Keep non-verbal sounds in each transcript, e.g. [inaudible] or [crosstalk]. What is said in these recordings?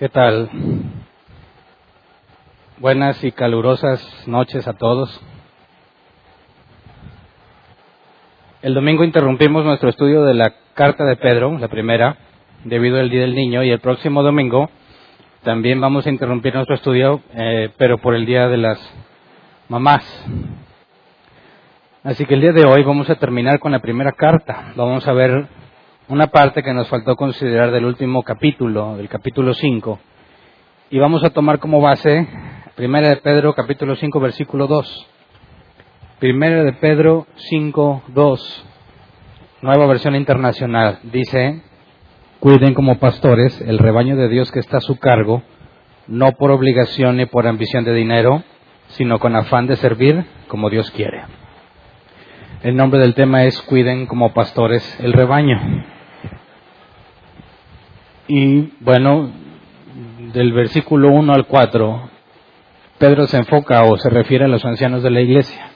¿Qué tal? Buenas y calurosas noches a todos. El domingo interrumpimos nuestro estudio de la carta de Pedro, la primera, debido al Día del Niño, y el próximo domingo también vamos a interrumpir nuestro estudio, eh, pero por el Día de las Mamás. Así que el día de hoy vamos a terminar con la primera carta. Vamos a ver una parte que nos faltó considerar del último capítulo, del capítulo 5. Y vamos a tomar como base Primera de Pedro, capítulo 5, versículo 2. Primera de Pedro 5, 2. Nueva versión internacional. Dice, cuiden como pastores el rebaño de Dios que está a su cargo, no por obligación ni por ambición de dinero, sino con afán de servir como Dios quiere. El nombre del tema es Cuiden como pastores el rebaño. Y bueno, del versículo 1 al 4, Pedro se enfoca o se refiere a los ancianos de la iglesia.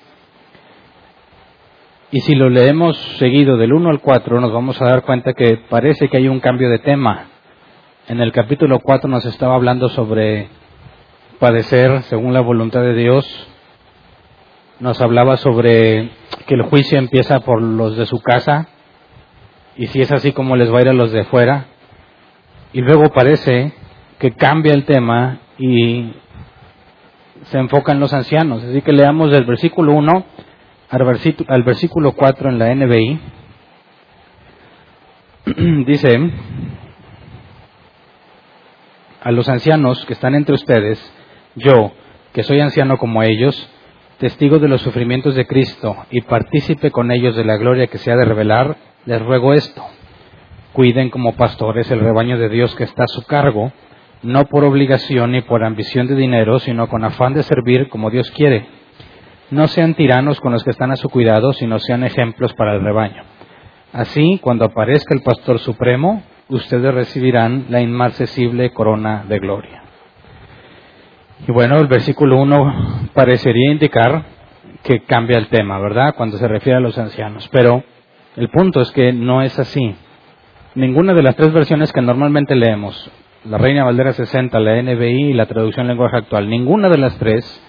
Y si lo leemos seguido del 1 al 4, nos vamos a dar cuenta que parece que hay un cambio de tema. En el capítulo 4 nos estaba hablando sobre padecer según la voluntad de Dios. Nos hablaba sobre que el juicio empieza por los de su casa y si es así como les va a ir a los de fuera. Y luego parece que cambia el tema y se enfoca en los ancianos. Así que leamos del versículo 1 al versículo, 4 en la NBI. [clears throat] Dice, a los ancianos que están entre ustedes, yo, que soy anciano como ellos, testigo de los sufrimientos de Cristo y partícipe con ellos de la gloria que se ha de revelar, les ruego esto Cuiden como pastores el rebaño de Dios que está a su cargo, no por obligación ni por ambición de dinero, sino con afán de servir como Dios quiere. No sean tiranos con los que están a su cuidado, sino sean ejemplos para el rebaño. Así, cuando aparezca el Pastor Supremo, ustedes recibirán la inmarcesible corona de gloria. Y bueno, el versículo 1 parecería indicar que cambia el tema, ¿verdad? Cuando se refiere a los ancianos. Pero el punto es que no es así ninguna de las tres versiones que normalmente leemos, la Reina Valdera 60, la NBI y la traducción lenguaje actual, ninguna de las tres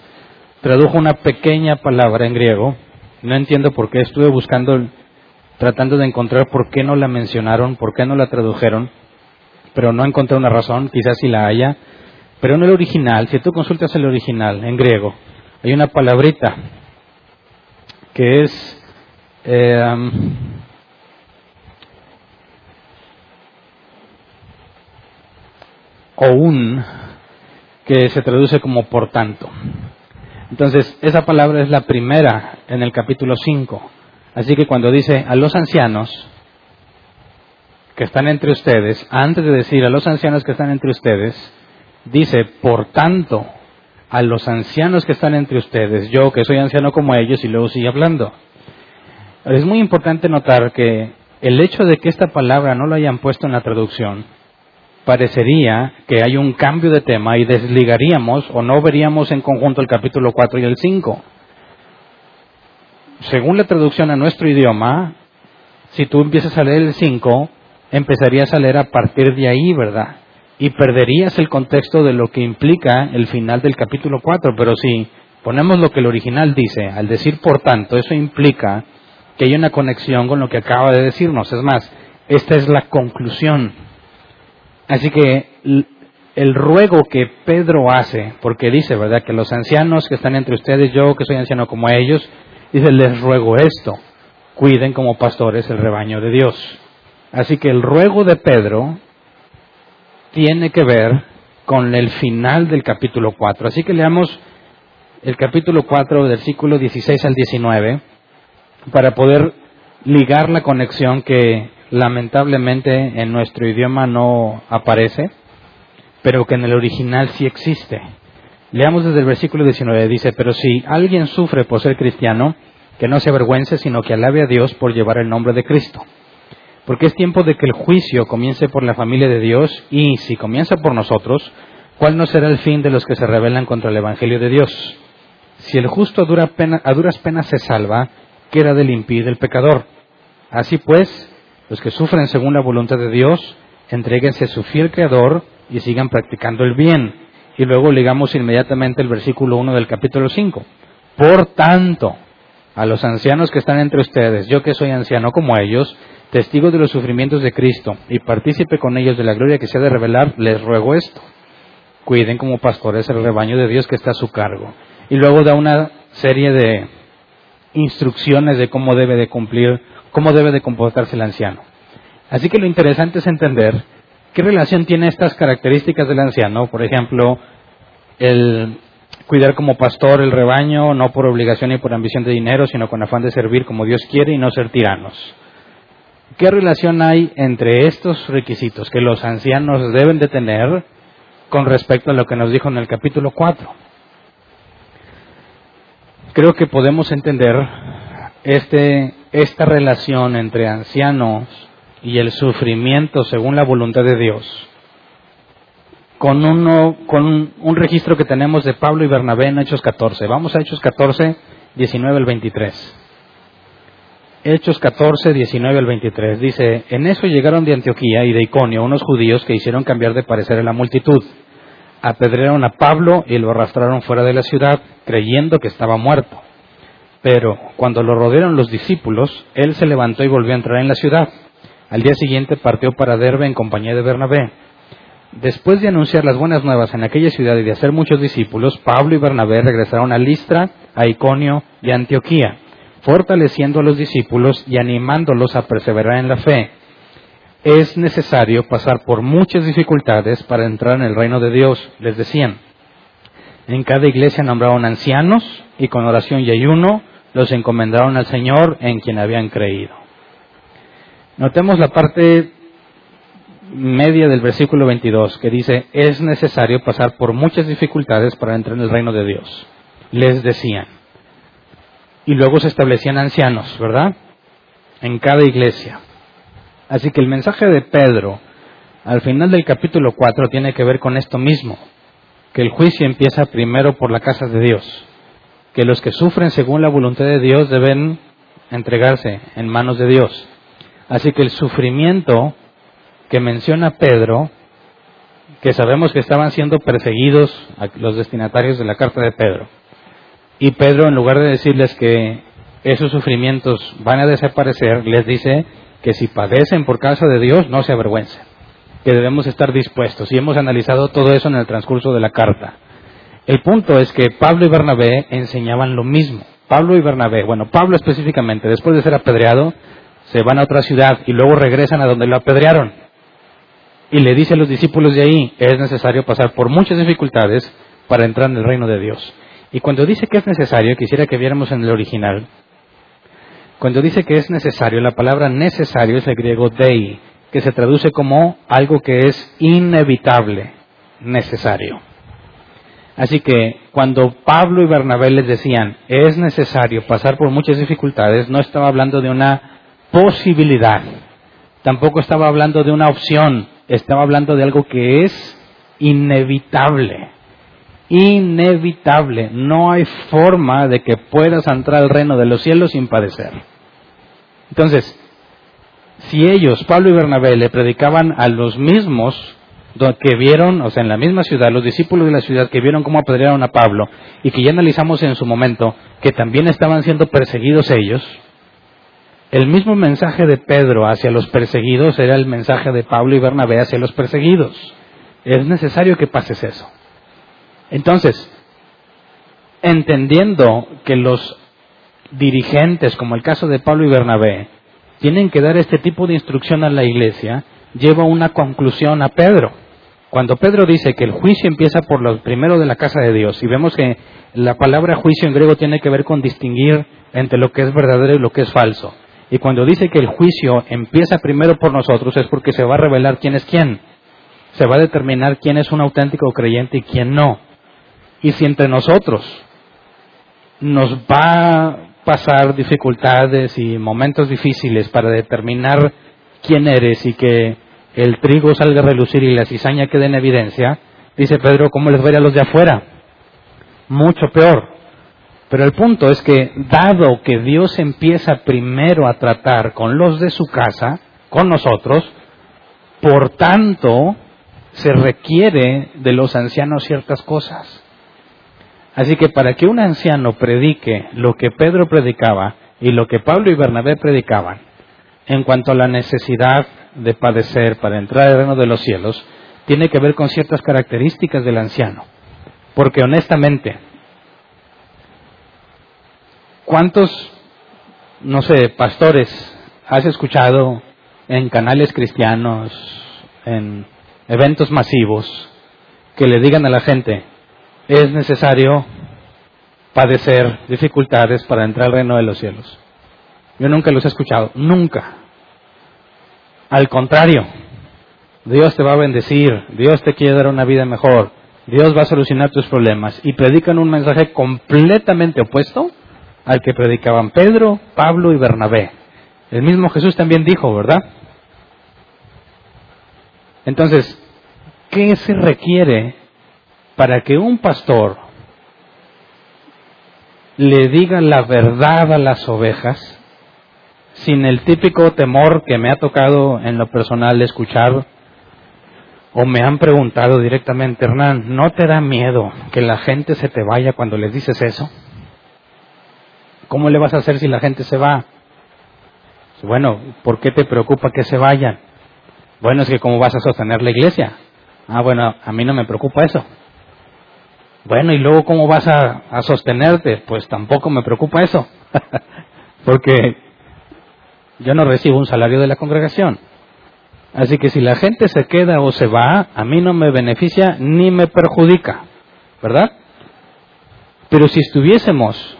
tradujo una pequeña palabra en griego. No entiendo por qué, estuve buscando, tratando de encontrar por qué no la mencionaron, por qué no la tradujeron, pero no encontré una razón, quizás si la haya. Pero en el original, si tú consultas el original en griego, hay una palabrita que es eh, o un, que se traduce como por tanto. Entonces, esa palabra es la primera en el capítulo 5. Así que cuando dice a los ancianos que están entre ustedes, antes de decir a los ancianos que están entre ustedes, dice, por tanto, a los ancianos que están entre ustedes, yo que soy anciano como ellos, y luego sigue hablando. Es muy importante notar que el hecho de que esta palabra no lo hayan puesto en la traducción parecería que hay un cambio de tema y desligaríamos o no veríamos en conjunto el capítulo 4 y el 5. Según la traducción a nuestro idioma, si tú empiezas a leer el 5, empezarías a leer a partir de ahí, ¿verdad? Y perderías el contexto de lo que implica el final del capítulo 4. Pero si ponemos lo que el original dice, al decir por tanto, eso implica que hay una conexión con lo que acaba de decirnos. Es más, esta es la conclusión Así que el ruego que Pedro hace, porque dice, ¿verdad?, que los ancianos que están entre ustedes, yo que soy anciano como ellos, dice, les ruego esto, cuiden como pastores el rebaño de Dios. Así que el ruego de Pedro tiene que ver con el final del capítulo 4. Así que leamos el capítulo 4, versículo 16 al 19, para poder ligar la conexión que lamentablemente en nuestro idioma no aparece, pero que en el original sí existe. Leamos desde el versículo 19, dice, pero si alguien sufre por ser cristiano, que no se avergüence, sino que alabe a Dios por llevar el nombre de Cristo. Porque es tiempo de que el juicio comience por la familia de Dios y si comienza por nosotros, ¿cuál no será el fin de los que se rebelan contra el Evangelio de Dios? Si el justo a, duras penas se salva, ¿qué era del impío del pecador? Así pues, los que sufren según la voluntad de Dios, entréguense a su fiel Creador y sigan practicando el bien. Y luego ligamos inmediatamente el versículo 1 del capítulo 5. Por tanto, a los ancianos que están entre ustedes, yo que soy anciano como ellos, testigo de los sufrimientos de Cristo y partícipe con ellos de la gloria que se ha de revelar, les ruego esto. Cuiden como pastores el rebaño de Dios que está a su cargo. Y luego da una serie de instrucciones de cómo debe de cumplir, cómo debe de comportarse el anciano. Así que lo interesante es entender qué relación tiene estas características del anciano, por ejemplo, el cuidar como pastor el rebaño, no por obligación ni por ambición de dinero, sino con afán de servir como Dios quiere y no ser tiranos. ¿Qué relación hay entre estos requisitos que los ancianos deben de tener con respecto a lo que nos dijo en el capítulo 4? Creo que podemos entender este, esta relación entre ancianos y el sufrimiento según la voluntad de Dios con, uno, con un registro que tenemos de Pablo y Bernabé en Hechos 14. Vamos a Hechos 14, 19 al 23. Hechos 14, 19 al 23. Dice, en eso llegaron de Antioquía y de Iconio unos judíos que hicieron cambiar de parecer a la multitud. Apedrearon a Pablo y lo arrastraron fuera de la ciudad, creyendo que estaba muerto. Pero cuando lo rodearon los discípulos, él se levantó y volvió a entrar en la ciudad. Al día siguiente partió para Derbe en compañía de Bernabé Después de anunciar las buenas nuevas en aquella ciudad y de hacer muchos discípulos, Pablo y Bernabé regresaron a Listra, a Iconio y a Antioquía, fortaleciendo a los discípulos y animándolos a perseverar en la fe. Es necesario pasar por muchas dificultades para entrar en el reino de Dios, les decían. En cada iglesia nombraron ancianos y con oración y ayuno los encomendaron al Señor en quien habían creído. Notemos la parte media del versículo 22 que dice, es necesario pasar por muchas dificultades para entrar en el reino de Dios. Les decían. Y luego se establecían ancianos, ¿verdad? En cada iglesia. Así que el mensaje de Pedro al final del capítulo 4 tiene que ver con esto mismo, que el juicio empieza primero por la casa de Dios, que los que sufren según la voluntad de Dios deben entregarse en manos de Dios. Así que el sufrimiento que menciona Pedro, que sabemos que estaban siendo perseguidos los destinatarios de la carta de Pedro. Y Pedro, en lugar de decirles que esos sufrimientos van a desaparecer, les dice que si padecen por causa de Dios, no se avergüencen, que debemos estar dispuestos. Y hemos analizado todo eso en el transcurso de la carta. El punto es que Pablo y Bernabé enseñaban lo mismo. Pablo y Bernabé, bueno, Pablo específicamente, después de ser apedreado, se van a otra ciudad y luego regresan a donde lo apedrearon y le dice a los discípulos de ahí, es necesario pasar por muchas dificultades para entrar en el reino de Dios. Y cuando dice que es necesario, quisiera que viéramos en el original, cuando dice que es necesario, la palabra necesario es el griego dei, que se traduce como algo que es inevitable, necesario. Así que cuando Pablo y Bernabé les decían, es necesario pasar por muchas dificultades, no estaba hablando de una posibilidad, tampoco estaba hablando de una opción, estaba hablando de algo que es inevitable. Inevitable. No hay forma de que puedas entrar al reino de los cielos sin padecer. Entonces, si ellos, Pablo y Bernabé, le predicaban a los mismos que vieron, o sea, en la misma ciudad, los discípulos de la ciudad que vieron cómo apedrearon a Pablo y que ya analizamos en su momento que también estaban siendo perseguidos ellos, el mismo mensaje de Pedro hacia los perseguidos era el mensaje de Pablo y Bernabé hacia los perseguidos. Es necesario que pases eso. Entonces, entendiendo que los dirigentes, como el caso de Pablo y Bernabé, tienen que dar este tipo de instrucción a la iglesia, lleva una conclusión a Pedro. Cuando Pedro dice que el juicio empieza por lo primero de la casa de Dios, y vemos que la palabra juicio en griego tiene que ver con distinguir entre lo que es verdadero y lo que es falso. Y cuando dice que el juicio empieza primero por nosotros es porque se va a revelar quién es quién. Se va a determinar quién es un auténtico creyente y quién no. Y si entre nosotros nos va a pasar dificultades y momentos difíciles para determinar quién eres y que el trigo salga a relucir y la cizaña quede en evidencia, dice Pedro, ¿cómo les va a los de afuera? Mucho peor. Pero el punto es que, dado que Dios empieza primero a tratar con los de su casa, con nosotros, por tanto, se requiere de los ancianos ciertas cosas. Así que para que un anciano predique lo que Pedro predicaba y lo que Pablo y Bernabé predicaban, en cuanto a la necesidad de padecer para entrar al reino de los cielos, tiene que ver con ciertas características del anciano. Porque honestamente, ¿cuántos, no sé, pastores has escuchado en canales cristianos, en eventos masivos, que le digan a la gente, es necesario padecer dificultades para entrar al reino de los cielos? Yo nunca los he escuchado, nunca. Al contrario, Dios te va a bendecir, Dios te quiere dar una vida mejor, Dios va a solucionar tus problemas y predican un mensaje completamente opuesto al que predicaban Pedro, Pablo y Bernabé. El mismo Jesús también dijo, ¿verdad? Entonces, ¿qué se requiere para que un pastor le diga la verdad a las ovejas sin el típico temor que me ha tocado en lo personal escuchar o me han preguntado directamente, Hernán, ¿no te da miedo que la gente se te vaya cuando les dices eso? ¿Cómo le vas a hacer si la gente se va? Bueno, ¿por qué te preocupa que se vayan? Bueno, es que ¿cómo vas a sostener la iglesia? Ah, bueno, a mí no me preocupa eso. Bueno, ¿y luego cómo vas a, a sostenerte? Pues tampoco me preocupa eso. [laughs] Porque yo no recibo un salario de la congregación. Así que si la gente se queda o se va, a mí no me beneficia ni me perjudica, ¿verdad? Pero si estuviésemos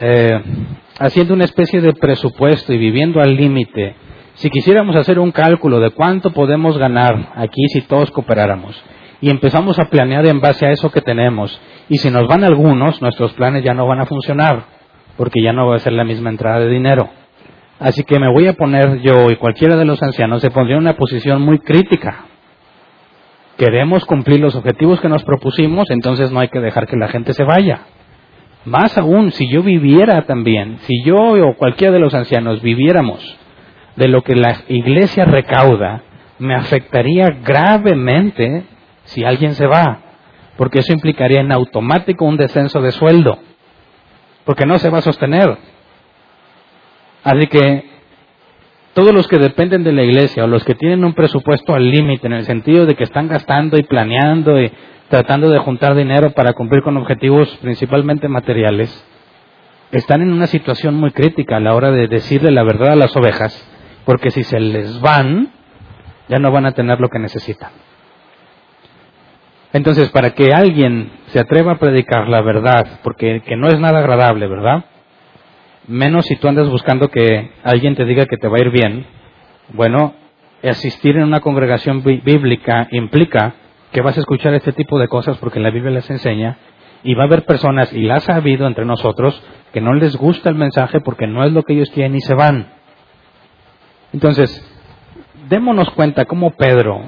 eh, haciendo una especie de presupuesto y viviendo al límite, si quisiéramos hacer un cálculo de cuánto podemos ganar aquí si todos cooperáramos, y empezamos a planear en base a eso que tenemos, y si nos van algunos, nuestros planes ya no van a funcionar, porque ya no va a ser la misma entrada de dinero. Así que me voy a poner yo y cualquiera de los ancianos se pondría en una posición muy crítica. Queremos cumplir los objetivos que nos propusimos, entonces no hay que dejar que la gente se vaya. Más aún, si yo viviera también, si yo o cualquiera de los ancianos viviéramos de lo que la iglesia recauda, me afectaría gravemente si alguien se va, porque eso implicaría en automático un descenso de sueldo, porque no se va a sostener. Así que todos los que dependen de la iglesia o los que tienen un presupuesto al límite en el sentido de que están gastando y planeando y tratando de juntar dinero para cumplir con objetivos principalmente materiales, están en una situación muy crítica a la hora de decirle la verdad a las ovejas, porque si se les van, ya no van a tener lo que necesitan. Entonces, para que alguien se atreva a predicar la verdad, porque que no es nada agradable, ¿verdad? Menos si tú andas buscando que alguien te diga que te va a ir bien. Bueno, asistir en una congregación bíblica implica que vas a escuchar este tipo de cosas porque la Biblia les enseña y va a haber personas, y las ha habido entre nosotros, que no les gusta el mensaje porque no es lo que ellos quieren y se van. Entonces, démonos cuenta cómo Pedro,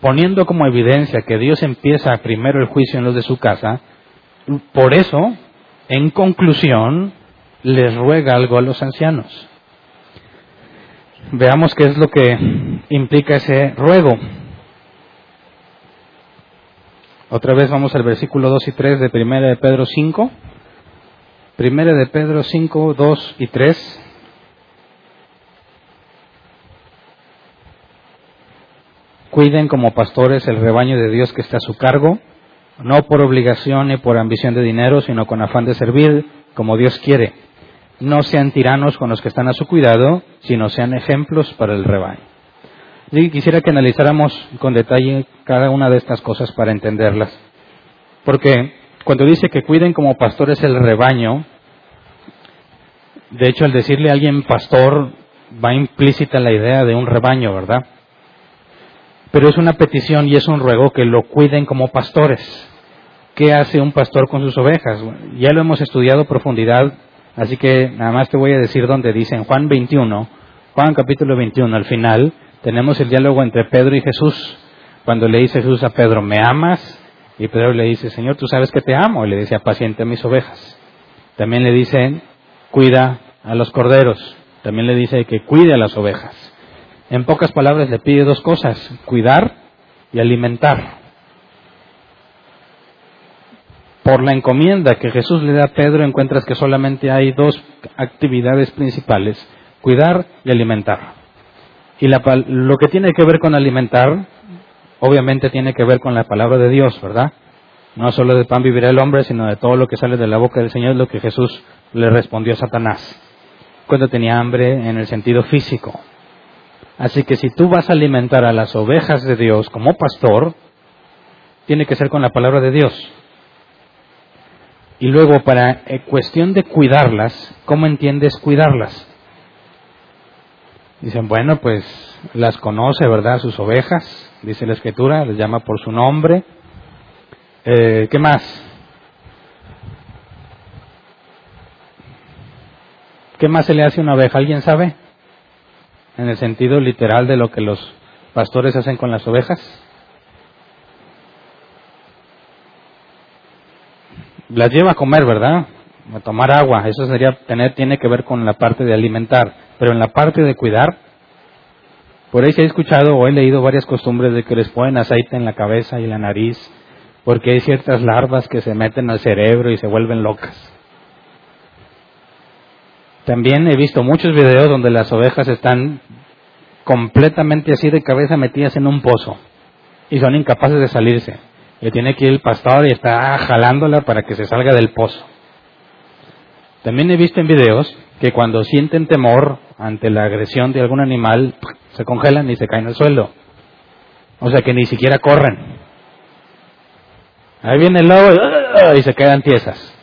poniendo como evidencia que Dios empieza primero el juicio en los de su casa, por eso, en conclusión, les ruega algo a los ancianos. Veamos qué es lo que implica ese ruego. Otra vez vamos al versículo 2 y 3 de 1 de Pedro 5. 1 de Pedro 5, 2 y 3. Cuiden como pastores el rebaño de Dios que está a su cargo, no por obligación ni por ambición de dinero, sino con afán de servir como Dios quiere no sean tiranos con los que están a su cuidado, sino sean ejemplos para el rebaño. Y quisiera que analizáramos con detalle cada una de estas cosas para entenderlas. Porque cuando dice que cuiden como pastores el rebaño, de hecho al decirle a alguien pastor va implícita la idea de un rebaño, ¿verdad? Pero es una petición y es un ruego que lo cuiden como pastores. ¿Qué hace un pastor con sus ovejas? Ya lo hemos estudiado profundidad Así que nada más te voy a decir donde dice en Juan 21, Juan capítulo 21, al final tenemos el diálogo entre Pedro y Jesús. Cuando le dice Jesús a Pedro, ¿me amas? Y Pedro le dice, Señor, tú sabes que te amo. Y le dice, apaciente a mis ovejas. También le dice, cuida a los corderos. También le dice que cuide a las ovejas. En pocas palabras le pide dos cosas, cuidar y alimentar. Por la encomienda que Jesús le da a Pedro encuentras que solamente hay dos actividades principales, cuidar y alimentar. Y lo que tiene que ver con alimentar, obviamente tiene que ver con la palabra de Dios, ¿verdad? No solo de pan vivirá el hombre, sino de todo lo que sale de la boca del Señor, lo que Jesús le respondió a Satanás cuando tenía hambre en el sentido físico. Así que si tú vas a alimentar a las ovejas de Dios como pastor, tiene que ser con la palabra de Dios. Y luego, para eh, cuestión de cuidarlas, ¿cómo entiendes cuidarlas? Dicen, bueno, pues las conoce, ¿verdad? Sus ovejas, dice la escritura, les llama por su nombre. Eh, ¿Qué más? ¿Qué más se le hace a una oveja? ¿Alguien sabe? En el sentido literal de lo que los pastores hacen con las ovejas. Las lleva a comer, ¿verdad? A tomar agua. Eso sería tener, tiene que ver con la parte de alimentar. Pero en la parte de cuidar, por ahí se ha escuchado o he leído varias costumbres de que les ponen aceite en la cabeza y la nariz, porque hay ciertas larvas que se meten al cerebro y se vuelven locas. También he visto muchos videos donde las ovejas están completamente así de cabeza metidas en un pozo y son incapaces de salirse. Y tiene que ir el pastor y está jalándola para que se salga del pozo. También he visto en videos que cuando sienten temor ante la agresión de algún animal, se congelan y se caen al suelo. O sea que ni siquiera corren. Ahí viene el lobo y se quedan tiesas.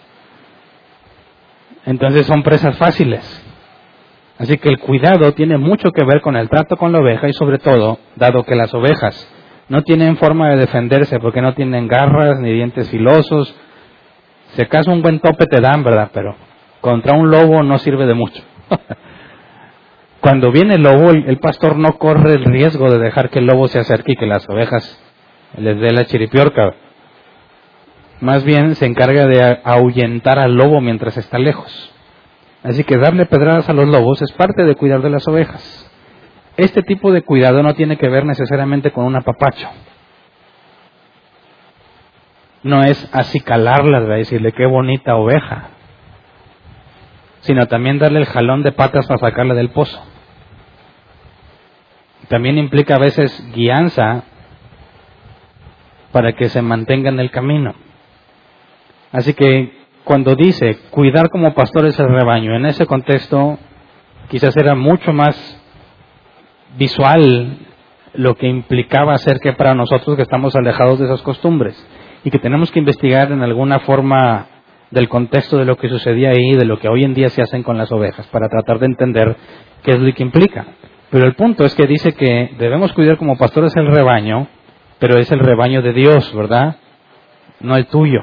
Entonces son presas fáciles. Así que el cuidado tiene mucho que ver con el trato con la oveja y sobre todo, dado que las ovejas no tienen forma de defenderse porque no tienen garras ni dientes filosos, si acaso un buen tope te dan, ¿verdad? Pero contra un lobo no sirve de mucho. [laughs] Cuando viene el lobo, el, pastor no corre el riesgo de dejar que el lobo se acerque y que las ovejas les dé la chiripiorca. Más bien se encarga de ahuyentar al lobo mientras está lejos. Así que darle pedradas a los lobos es parte de cuidar de las ovejas. Este tipo de cuidado no tiene que ver necesariamente con un apapacho. No es acicalarlas, de decirle qué bonita oveja, sino también darle el jalón de patas para sacarla del pozo. También implica a veces guianza para que se mantenga en el camino. Así que cuando dice cuidar como pastores el rebaño, en ese contexto quizás era mucho más visual lo que implicaba hacer que para nosotros que estamos alejados de esas costumbres y que tenemos que investigar en alguna forma del contexto de lo que sucedía ahí, de lo que hoy en día se hacen con las ovejas, para tratar de entender qué es lo que implica. Pero el punto es que dice que debemos cuidar como pastores el rebaño, pero es el rebaño de Dios, ¿verdad? No el tuyo.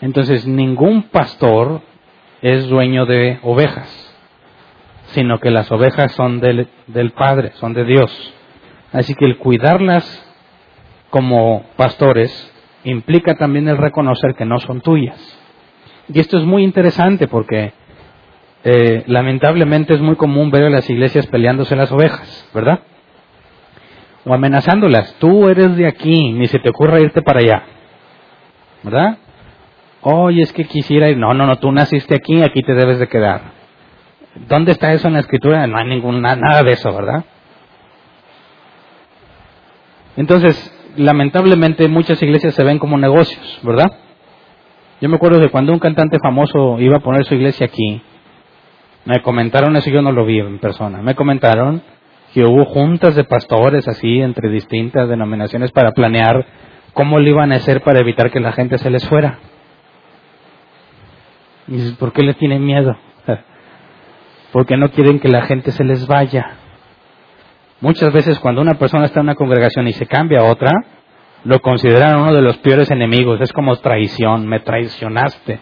Entonces, ningún pastor es dueño de ovejas, sino que las ovejas son del, Padre, son de Dios. Así que el cuidarlas como pastores implica también el reconocer que no son tuyas. Y esto es muy interesante porque eh, lamentablemente es muy común ver a las iglesias peleándose las ovejas, ¿verdad? O amenazándolas. Tú eres de aquí, ni se te ocurra irte para allá, ¿verdad? oye, es que quisiera ir, no, no, no, tú naciste aquí, aquí te debes de quedar. ¿Dónde está eso en la escritura? No hay ninguna, nada de eso, ¿verdad? Entonces, lamentablemente muchas iglesias se ven como negocios, ¿verdad? Yo me acuerdo de cuando un cantante famoso iba a poner su iglesia aquí, me comentaron eso, yo no lo vi en persona, me comentaron que hubo juntas de pastores así entre distintas denominaciones para planear cómo lo iban a hacer para evitar que la gente se les fuera. Y dices, ¿por qué le tienen miedo? Porque no quieren que la gente se les vaya. Muchas veces cuando una persona está en una congregación y se cambia a otra, lo consideran uno de los peores enemigos. Es como traición, me traicionaste.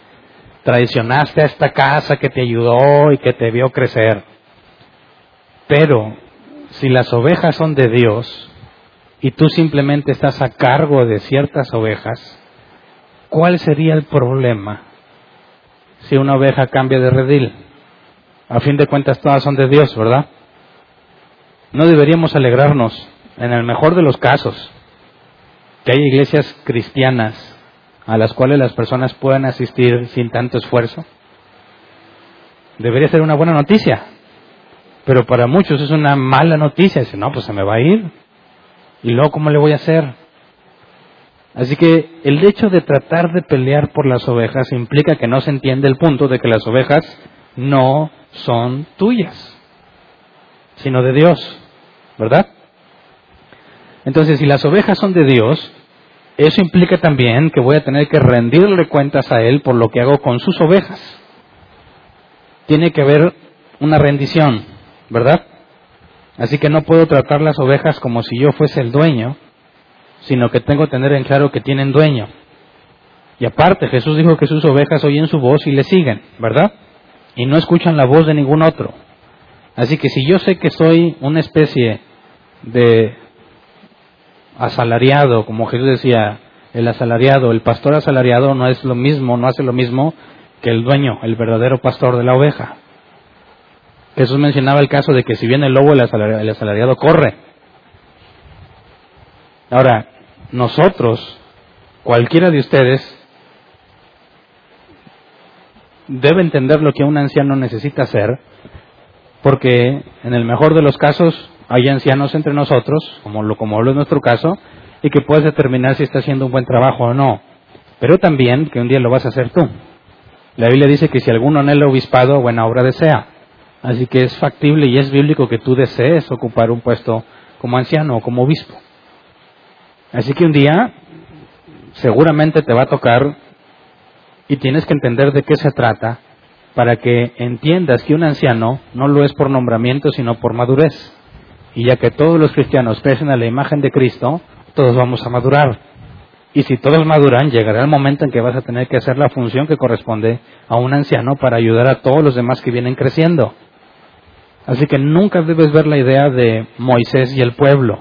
Traicionaste a esta casa que te ayudó y que te vio crecer. Pero si las ovejas son de Dios y tú simplemente estás a cargo de ciertas ovejas, ¿cuál sería el problema si una oveja cambia de redil. A fin de cuentas todas son de Dios, ¿verdad? No deberíamos alegrarnos, en el mejor de los casos, que hay iglesias cristianas a las cuales las personas puedan asistir sin tanto esfuerzo? Debería ser una buena noticia, pero para muchos es una mala noticia. Dicen, no, pues se me va a ir. ¿Y luego cómo le voy a hacer? Así que el hecho de tratar de pelear por las ovejas implica que no se entiende el punto de que las ovejas no son tuyas, sino de Dios, ¿verdad? Entonces, si las ovejas son de Dios, eso implica también que voy a tener que rendirle cuentas a Él por lo que hago con sus ovejas. Tiene que haber una rendición, ¿verdad? Así que no puedo tratar las ovejas como si yo fuese el dueño, sino que tengo que tener en claro que tienen dueño. Y aparte, Jesús dijo que sus ovejas oyen su voz y le siguen, ¿verdad? Y no escuchan la voz de ningún otro. Así que si yo sé que soy una especie de asalariado, como Jesús decía, el asalariado, el pastor asalariado no es lo mismo, no hace lo mismo que el dueño, el verdadero pastor de la oveja. Jesús mencionaba el caso de que si viene el lobo, el asalariado, corre. Ahora, nosotros, cualquiera de ustedes, debe entender lo que un anciano necesita hacer, porque en el mejor de los casos hay ancianos entre nosotros, como lo, como lo es nuestro caso, y que puedes determinar si está haciendo un buen trabajo o no. Pero también que un día lo vas a hacer tú. La Biblia dice que si alguno anhela obispado, buena obra desea. Así que es factible y es bíblico que tú desees ocupar un puesto como anciano o como obispo. Así que un día seguramente te va a tocar y tienes que entender de qué se trata para que entiendas que un anciano no lo es por nombramiento, sino por madurez. Y ya que todos los cristianos crecen a la imagen de Cristo, todos vamos a madurar. Y si todos maduran, llegará el momento en que vas a tener que hacer la función que corresponde a un anciano para ayudar a todos los demás que vienen creciendo. Así que nunca debes ver la idea de Moisés y el pueblo.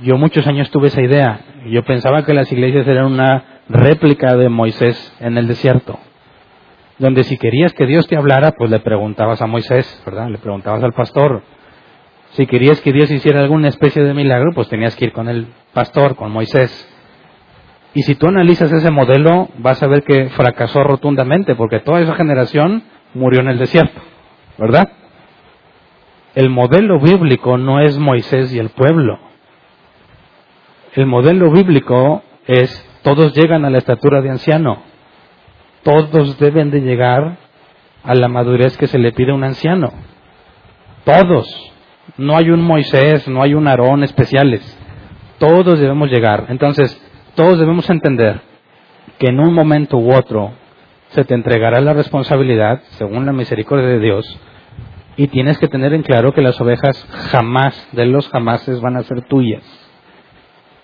Yo muchos años tuve esa idea. Yo pensaba que las iglesias eran una réplica de Moisés en el desierto. Donde si querías que Dios te hablara, pues le preguntabas a Moisés, ¿verdad? Le preguntabas al pastor. Si querías que Dios hiciera alguna especie de milagro, pues tenías que ir con el pastor, con Moisés. Y si tú analizas ese modelo, vas a ver que fracasó rotundamente, porque toda esa generación murió en el desierto, ¿verdad? El modelo bíblico no es Moisés y el pueblo. El modelo bíblico es todos llegan a la estatura de anciano. Todos deben de llegar a la madurez que se le pide a un anciano. Todos. No hay un Moisés, no hay un Aarón especiales. Todos debemos llegar. Entonces, todos debemos entender que en un momento u otro se te entregará la responsabilidad, según la misericordia de Dios, y tienes que tener en claro que las ovejas jamás, de los jamases, van a ser tuyas.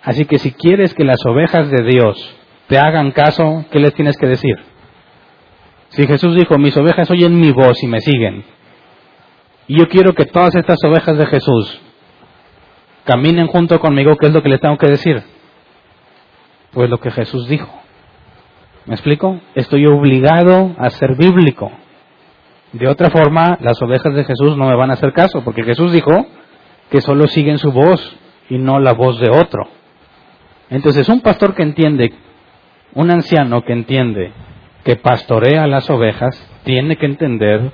Así que si quieres que las ovejas de Dios te hagan caso, ¿qué les tienes que decir? Si Jesús dijo, mis ovejas oyen mi voz y me siguen, y yo quiero que todas estas ovejas de Jesús caminen junto conmigo, ¿qué es lo que les tengo que decir? Pues lo que Jesús dijo. ¿Me explico? Estoy obligado a ser bíblico. De otra forma, las ovejas de Jesús no me van a hacer caso, porque Jesús dijo que solo siguen su voz y no la voz de otro. Entonces, un pastor que entiende, un anciano que entiende que pastorea las ovejas, tiene que entender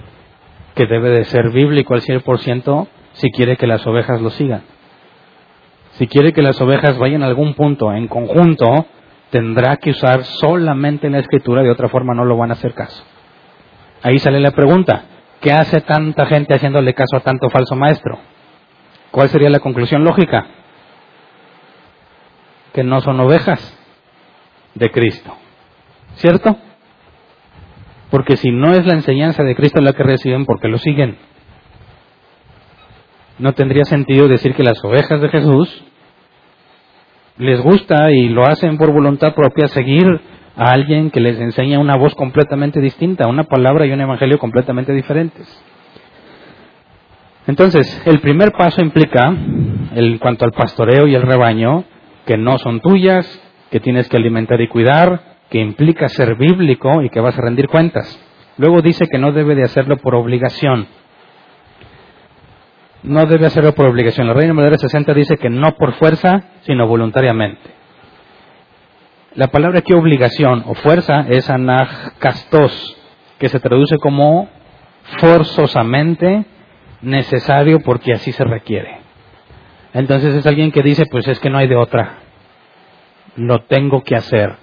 que debe de ser bíblico al 100% si quiere que las ovejas lo sigan. Si quiere que las ovejas vayan a algún punto en conjunto, tendrá que usar solamente la escritura, de otra forma no lo van a hacer caso. Ahí sale la pregunta, ¿qué hace tanta gente haciéndole caso a tanto falso maestro? ¿Cuál sería la conclusión lógica? Que no son ovejas de Cristo. ¿Cierto? Porque si no es la enseñanza de Cristo la que reciben, ¿por qué lo siguen? No tendría sentido decir que las ovejas de Jesús les gusta y lo hacen por voluntad propia seguir a alguien que les enseña una voz completamente distinta, una palabra y un evangelio completamente diferentes. Entonces, el primer paso implica, en cuanto al pastoreo y el rebaño, que no son tuyas, que tienes que alimentar y cuidar, que implica ser bíblico y que vas a rendir cuentas. Luego dice que no debe de hacerlo por obligación. no debe hacerlo por obligación. La Reina Valera 60 dice que no por fuerza, sino voluntariamente. La palabra aquí obligación o fuerza es anagkastos, que se traduce como forzosamente necesario porque así se requiere. Entonces es alguien que dice, pues es que no hay de otra, lo tengo que hacer.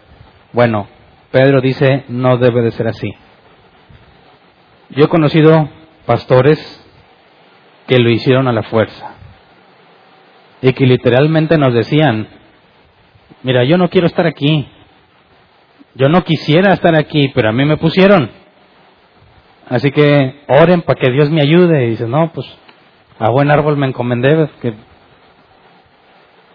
Bueno, Pedro dice, no debe de ser así. Yo he conocido pastores que lo hicieron a la fuerza y que literalmente nos decían, mira, yo no quiero estar aquí, yo no quisiera estar aquí, pero a mí me pusieron. Así que oren para que Dios me ayude. Y dice, no, pues a buen árbol me encomendé, que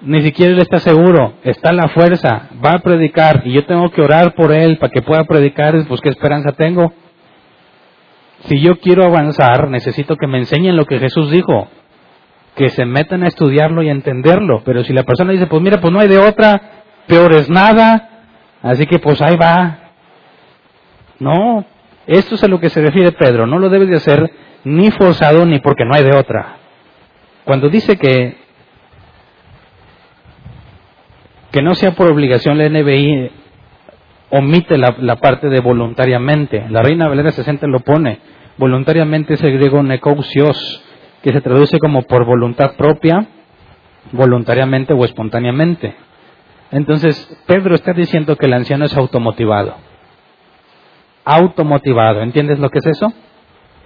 ni siquiera él está seguro, está la fuerza, va a predicar y yo tengo que orar por él para que pueda predicar, pues qué esperanza tengo. Si yo quiero avanzar, necesito que me enseñen lo que Jesús dijo, que se metan a estudiarlo y a entenderlo. Pero si la persona dice, pues mira, pues no hay de otra, peor es nada, así que pues ahí va. No, esto es a lo que se refiere Pedro, no lo debes de hacer ni forzado ni porque no hay de otra. Cuando dice que que no sea por obligación la NBI omite la, parte de voluntariamente. La Reina Valera 60 lo pone. Voluntariamente es el griego nekousios, que se traduce como por voluntad propia, voluntariamente o espontáneamente. Entonces, Pedro está diciendo que el anciano es automotivado. Automotivado, ¿entiendes lo que es eso?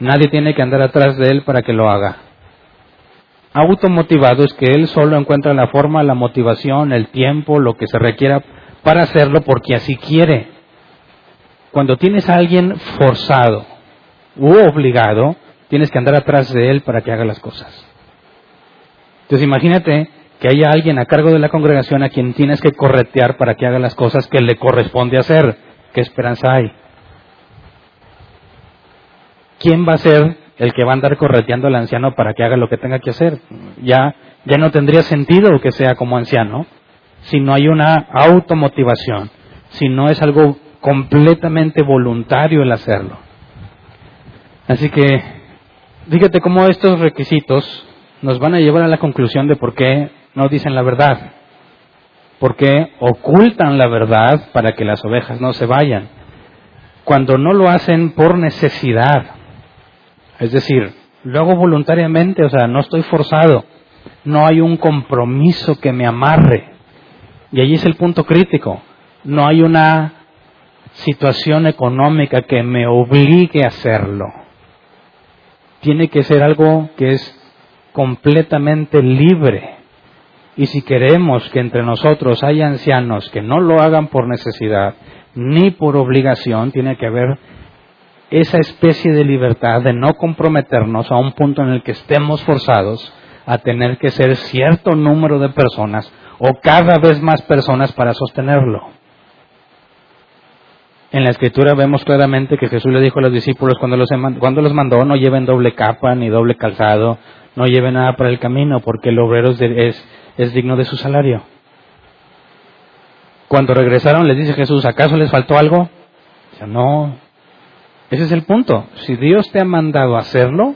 Nadie tiene que andar atrás de él para que lo haga automotivado es que él solo encuentra la forma, la motivación, el tiempo, lo que se requiera para hacerlo porque así quiere. Cuando tienes a alguien forzado u obligado, tienes que andar atrás de él para que haga las cosas. Entonces imagínate que haya alguien a cargo de la congregación a quien tienes que corretear para que haga las cosas que le corresponde hacer. ¿Qué esperanza hay? ¿Quién va a ser el que va a andar correteando al anciano para que haga lo que tenga que hacer. Ya, ya no tendría sentido que sea como anciano si no hay una automotivación, si no es algo completamente voluntario el hacerlo. Así que, fíjate cómo estos requisitos nos van a llevar a la conclusión de por qué no dicen la verdad, por qué ocultan la verdad para que las ovejas no se vayan, cuando no lo hacen por necesidad, es decir, lo hago voluntariamente, o sea, no estoy forzado. No hay un compromiso que me amarre. Y allí es el punto crítico. No hay una situación económica que me obligue a hacerlo. Tiene que ser algo que es completamente libre. Y si queremos que entre nosotros haya ancianos que no lo hagan por necesidad ni por obligación, tiene que haber esa especie de libertad de no comprometernos a un punto en el que estemos forzados a tener que ser cierto número de personas o cada vez más personas para sostenerlo. En la escritura vemos claramente que Jesús le dijo a los discípulos cuando los, cuando los mandó, no lleven doble capa ni doble calzado, no lleven nada para el camino, porque el obrero es, digno de su salario. Cuando regresaron les dice Jesús, ¿acaso les faltó algo? Dice, no, ese es el punto. Si Dios te ha mandado a hacerlo,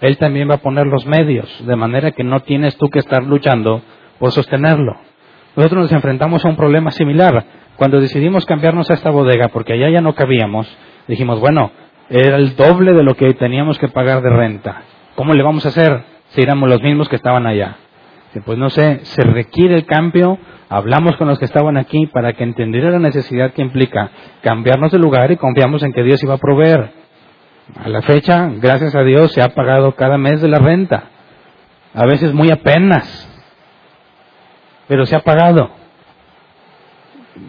Él también va a poner los medios, de manera que no tienes tú que estar luchando por sostenerlo. Nosotros nos enfrentamos a un problema similar. Cuando decidimos cambiarnos a esta bodega, porque allá ya no cabíamos, dijimos, bueno, era el doble de lo que teníamos que pagar de renta. ¿Cómo le vamos a hacer si éramos los mismos que estaban allá? Pues no sé, se requiere el cambio Hablamos con los que estaban aquí para que entendieran la necesidad que implica cambiarnos de lugar y confiamos en que Dios iba a proveer. A la fecha, gracias a Dios, se ha pagado cada mes de la renta. A veces muy apenas, pero se ha pagado.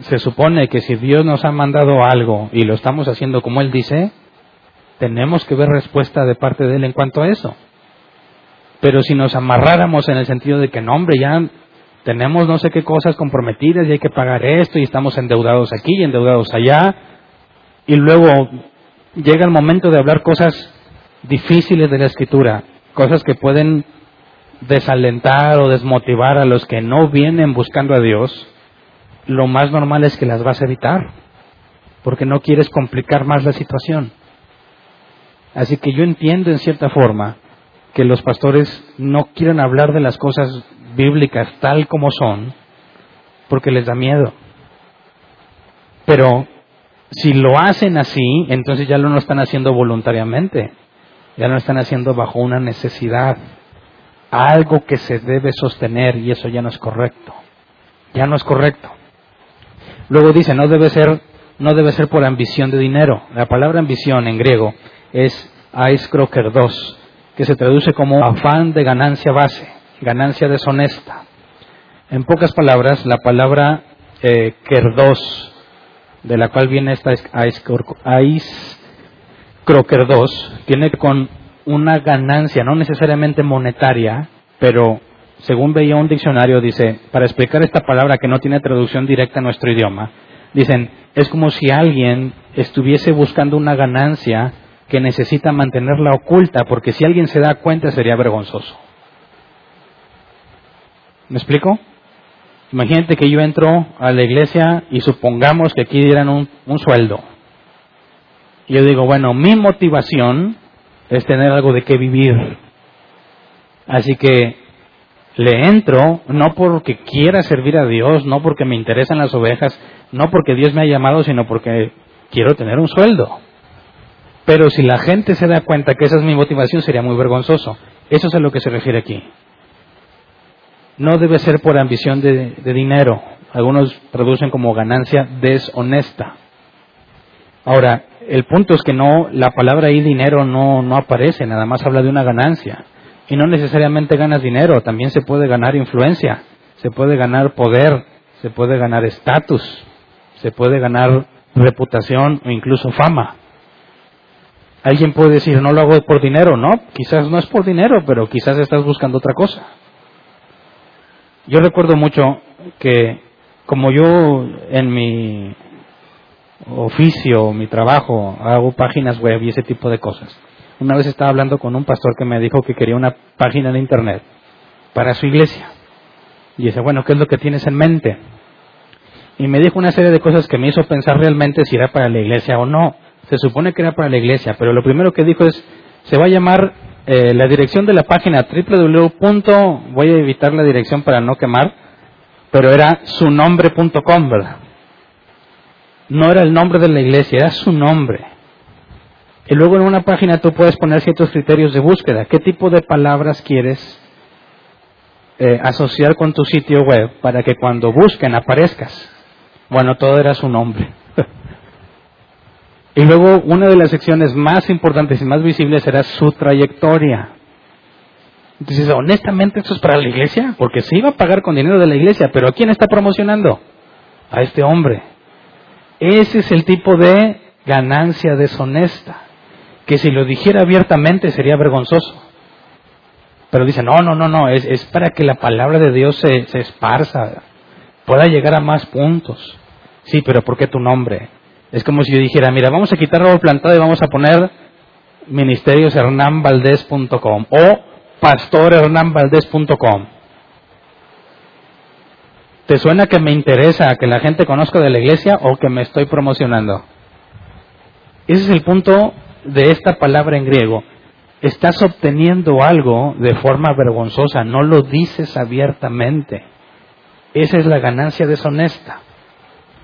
Se supone que si Dios nos ha mandado algo y lo estamos haciendo como Él dice, tenemos que ver respuesta de parte de Él en cuanto a eso. Pero si nos amarráramos en el sentido de que no, hombre, ya tenemos no sé qué cosas comprometidas y hay que pagar esto y estamos endeudados aquí y endeudados allá. Y luego llega el momento de hablar cosas difíciles de la escritura, cosas que pueden desalentar o desmotivar a los que no vienen buscando a Dios. Lo más normal es que las vas a evitar, porque no quieres complicar más la situación. Así que yo entiendo en cierta forma que los pastores no quieren hablar de las cosas bíblicas tal como son porque les da miedo. Pero si lo hacen así, entonces ya lo no están haciendo voluntariamente, ya lo están haciendo bajo una necesidad, algo que se debe sostener y eso ya no es correcto. Ya no es correcto. Luego dice, no debe ser no debe ser por ambición de dinero. La palabra ambición en griego es dos que se traduce como afán de ganancia base, ganancia deshonesta. En pocas palabras, la palabra eh, kerdos, de la cual viene esta croquerdos, tiene con una ganancia, no necesariamente monetaria, pero según veía un diccionario, dice, para explicar esta palabra que no tiene traducción directa en nuestro idioma, dicen, es como si alguien estuviese buscando una ganancia que necesita mantenerla oculta, porque si alguien se da cuenta sería vergonzoso. ¿Me explico? Imagínate que yo entro a la iglesia y supongamos que aquí dieran un, sueldo. Yo digo, bueno, mi motivación es tener algo de qué vivir. Así que le entro no porque quiera servir a Dios, no porque me interesan las ovejas, no porque Dios me ha llamado, sino porque quiero tener un sueldo. Pero si la gente se da cuenta que esa es mi motivación, sería muy vergonzoso. Eso es a lo que se refiere aquí. No debe ser por ambición de, dinero. Algunos traducen como ganancia deshonesta. Ahora, el punto es que no, la palabra ahí dinero no, no aparece, nada más habla de una ganancia. Y no necesariamente ganas dinero, también se puede ganar influencia, se puede ganar poder, se puede ganar estatus, se puede ganar reputación o incluso fama. Alguien puede decir, no lo hago por dinero, no, quizás no es por dinero, pero quizás estás buscando otra cosa. Yo recuerdo mucho que como yo en mi oficio, mi trabajo, hago páginas web y ese tipo de cosas. Una vez estaba hablando con un pastor que me dijo que quería una página de internet para su iglesia. Y dice, bueno, ¿qué es lo que tienes en mente? Y me dijo una serie de cosas que me hizo pensar realmente si era para la iglesia o no se supone que era para la iglesia, pero lo primero que dijo es, se va a llamar eh, la dirección de la página www. voy a evitar la dirección para no quemar, pero era su nombre.com, ¿verdad? No era el nombre de la iglesia, era su nombre. Y luego en una página tú puedes poner ciertos criterios de búsqueda. ¿Qué tipo de palabras quieres eh, asociar con tu sitio web para que cuando busquen aparezcas? Bueno, todo era su nombre. Y luego una de las secciones más importantes y más visibles era su trayectoria. Entonces, honestamente, ¿esto es para la iglesia? Porque se iba a pagar con dinero de la iglesia, pero ¿a quién está promocionando? A este hombre. Ese es el tipo de ganancia deshonesta, que si lo dijera abiertamente sería vergonzoso. Pero dice, no, no, no, no, es, es para que la palabra de Dios se, se esparza, pueda llegar a más puntos. Sí, pero ¿por qué tu nombre? Es como si yo dijera, mira, vamos a quitar árbol plantado y vamos a poner ministerioshernanvaldez.com o pastorhernanvaldez.com. ¿Te suena que me interesa que la gente conozca de la iglesia o que me estoy promocionando? Ese es el punto de esta palabra en griego. Estás obteniendo algo de forma vergonzosa, no lo dices abiertamente. Esa es la ganancia deshonesta.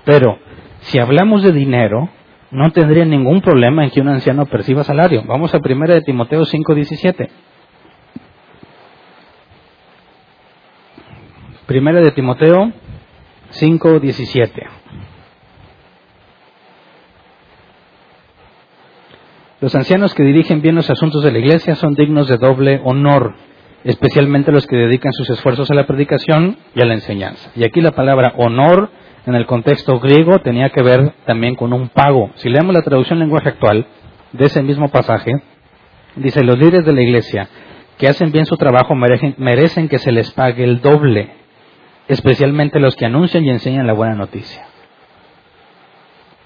Pero si hablamos de dinero, no tendría ningún problema en que un anciano perciba salario. Vamos a 1 de Timoteo 5:17. Primera de Timoteo 5:17. Los ancianos que dirigen bien los asuntos de la iglesia son dignos de doble honor, especialmente los que dedican sus esfuerzos a la predicación y a la enseñanza. Y aquí la palabra honor en el contexto griego tenía que ver también con un pago. Si leemos la traducción en lenguaje actual de ese mismo pasaje, dice, los líderes de la iglesia que hacen bien su trabajo merecen, merecen que se les pague el doble, especialmente los que anuncian y enseñan la buena noticia.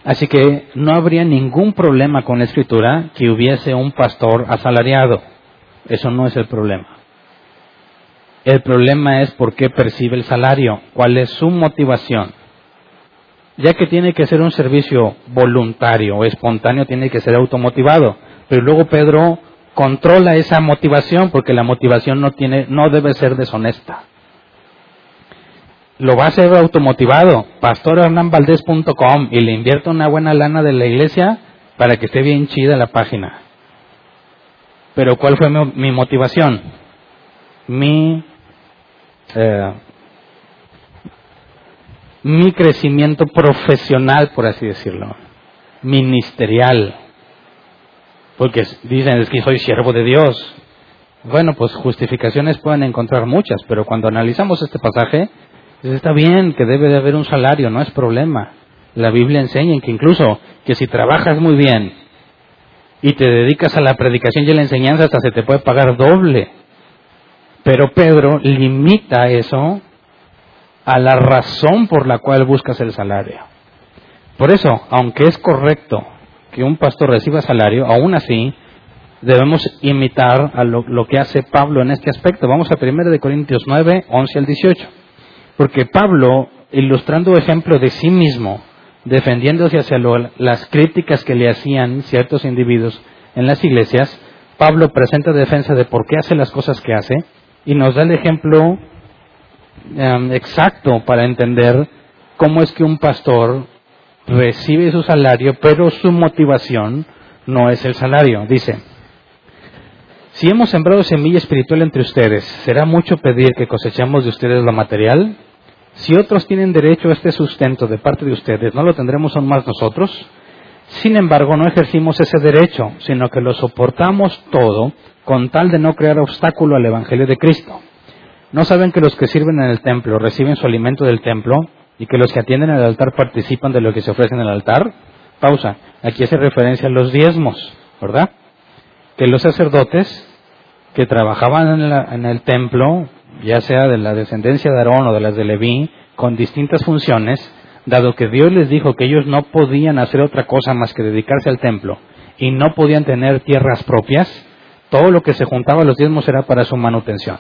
Así que no habría ningún problema con la escritura que hubiese un pastor asalariado. Eso no es el problema. El problema es por qué percibe el salario, cuál es su motivación ya que tiene que ser un servicio voluntario o espontáneo, tiene que ser automotivado. Pero luego Pedro controla esa motivación porque la motivación no tiene, no debe ser deshonesta. Lo va a hacer automotivado, pastorhernanvaldez.com y le invierto una buena lana de la iglesia para que esté bien chida la página. Pero ¿cuál fue mi, motivación? Mi, eh, mi crecimiento profesional, por así decirlo, ministerial. Porque dicen es que soy siervo de Dios. Bueno, pues justificaciones pueden encontrar muchas, pero cuando analizamos este pasaje, pues está bien que debe de haber un salario, no es problema. La Biblia enseña que incluso que si trabajas muy bien y te dedicas a la predicación y a la enseñanza, hasta se te puede pagar doble. Pero Pedro limita eso a la razón por la cual buscas el salario. Por eso, aunque es correcto que un pastor reciba salario, aún así debemos imitar a lo, que hace Pablo en este aspecto. Vamos a 1 de Corintios 9, 11 al 18. Porque Pablo, ilustrando ejemplo de sí mismo, defendiéndose hacia las críticas que le hacían ciertos individuos en las iglesias, Pablo presenta defensa de por qué hace las cosas que hace y nos da el ejemplo em, exacto para entender cómo es que un pastor recibe su salario, pero su motivación no es el salario. Dice, si hemos sembrado semilla espiritual entre ustedes, ¿será mucho pedir que cosechemos de ustedes lo material? Si otros tienen derecho a este sustento de parte de ustedes, ¿no lo tendremos aún más nosotros? Sin embargo, no ejercimos ese derecho, sino que lo soportamos todo con tal de no crear obstáculo al Evangelio de Cristo. ¿No saben que los que sirven en el templo reciben su alimento del templo y que los que atienden al altar participan de lo que se ofrece en el altar? Pausa. Aquí hace referencia a los diezmos, ¿verdad? Que los sacerdotes que trabajaban en, en el templo ya sea de la descendencia de Aarón o de las de Leví, con distintas funciones, dado que Dios les dijo que ellos no podían hacer otra cosa más que dedicarse al templo y no podían tener tierras propias, todo lo que se juntaba a los diezmos era para su manutención.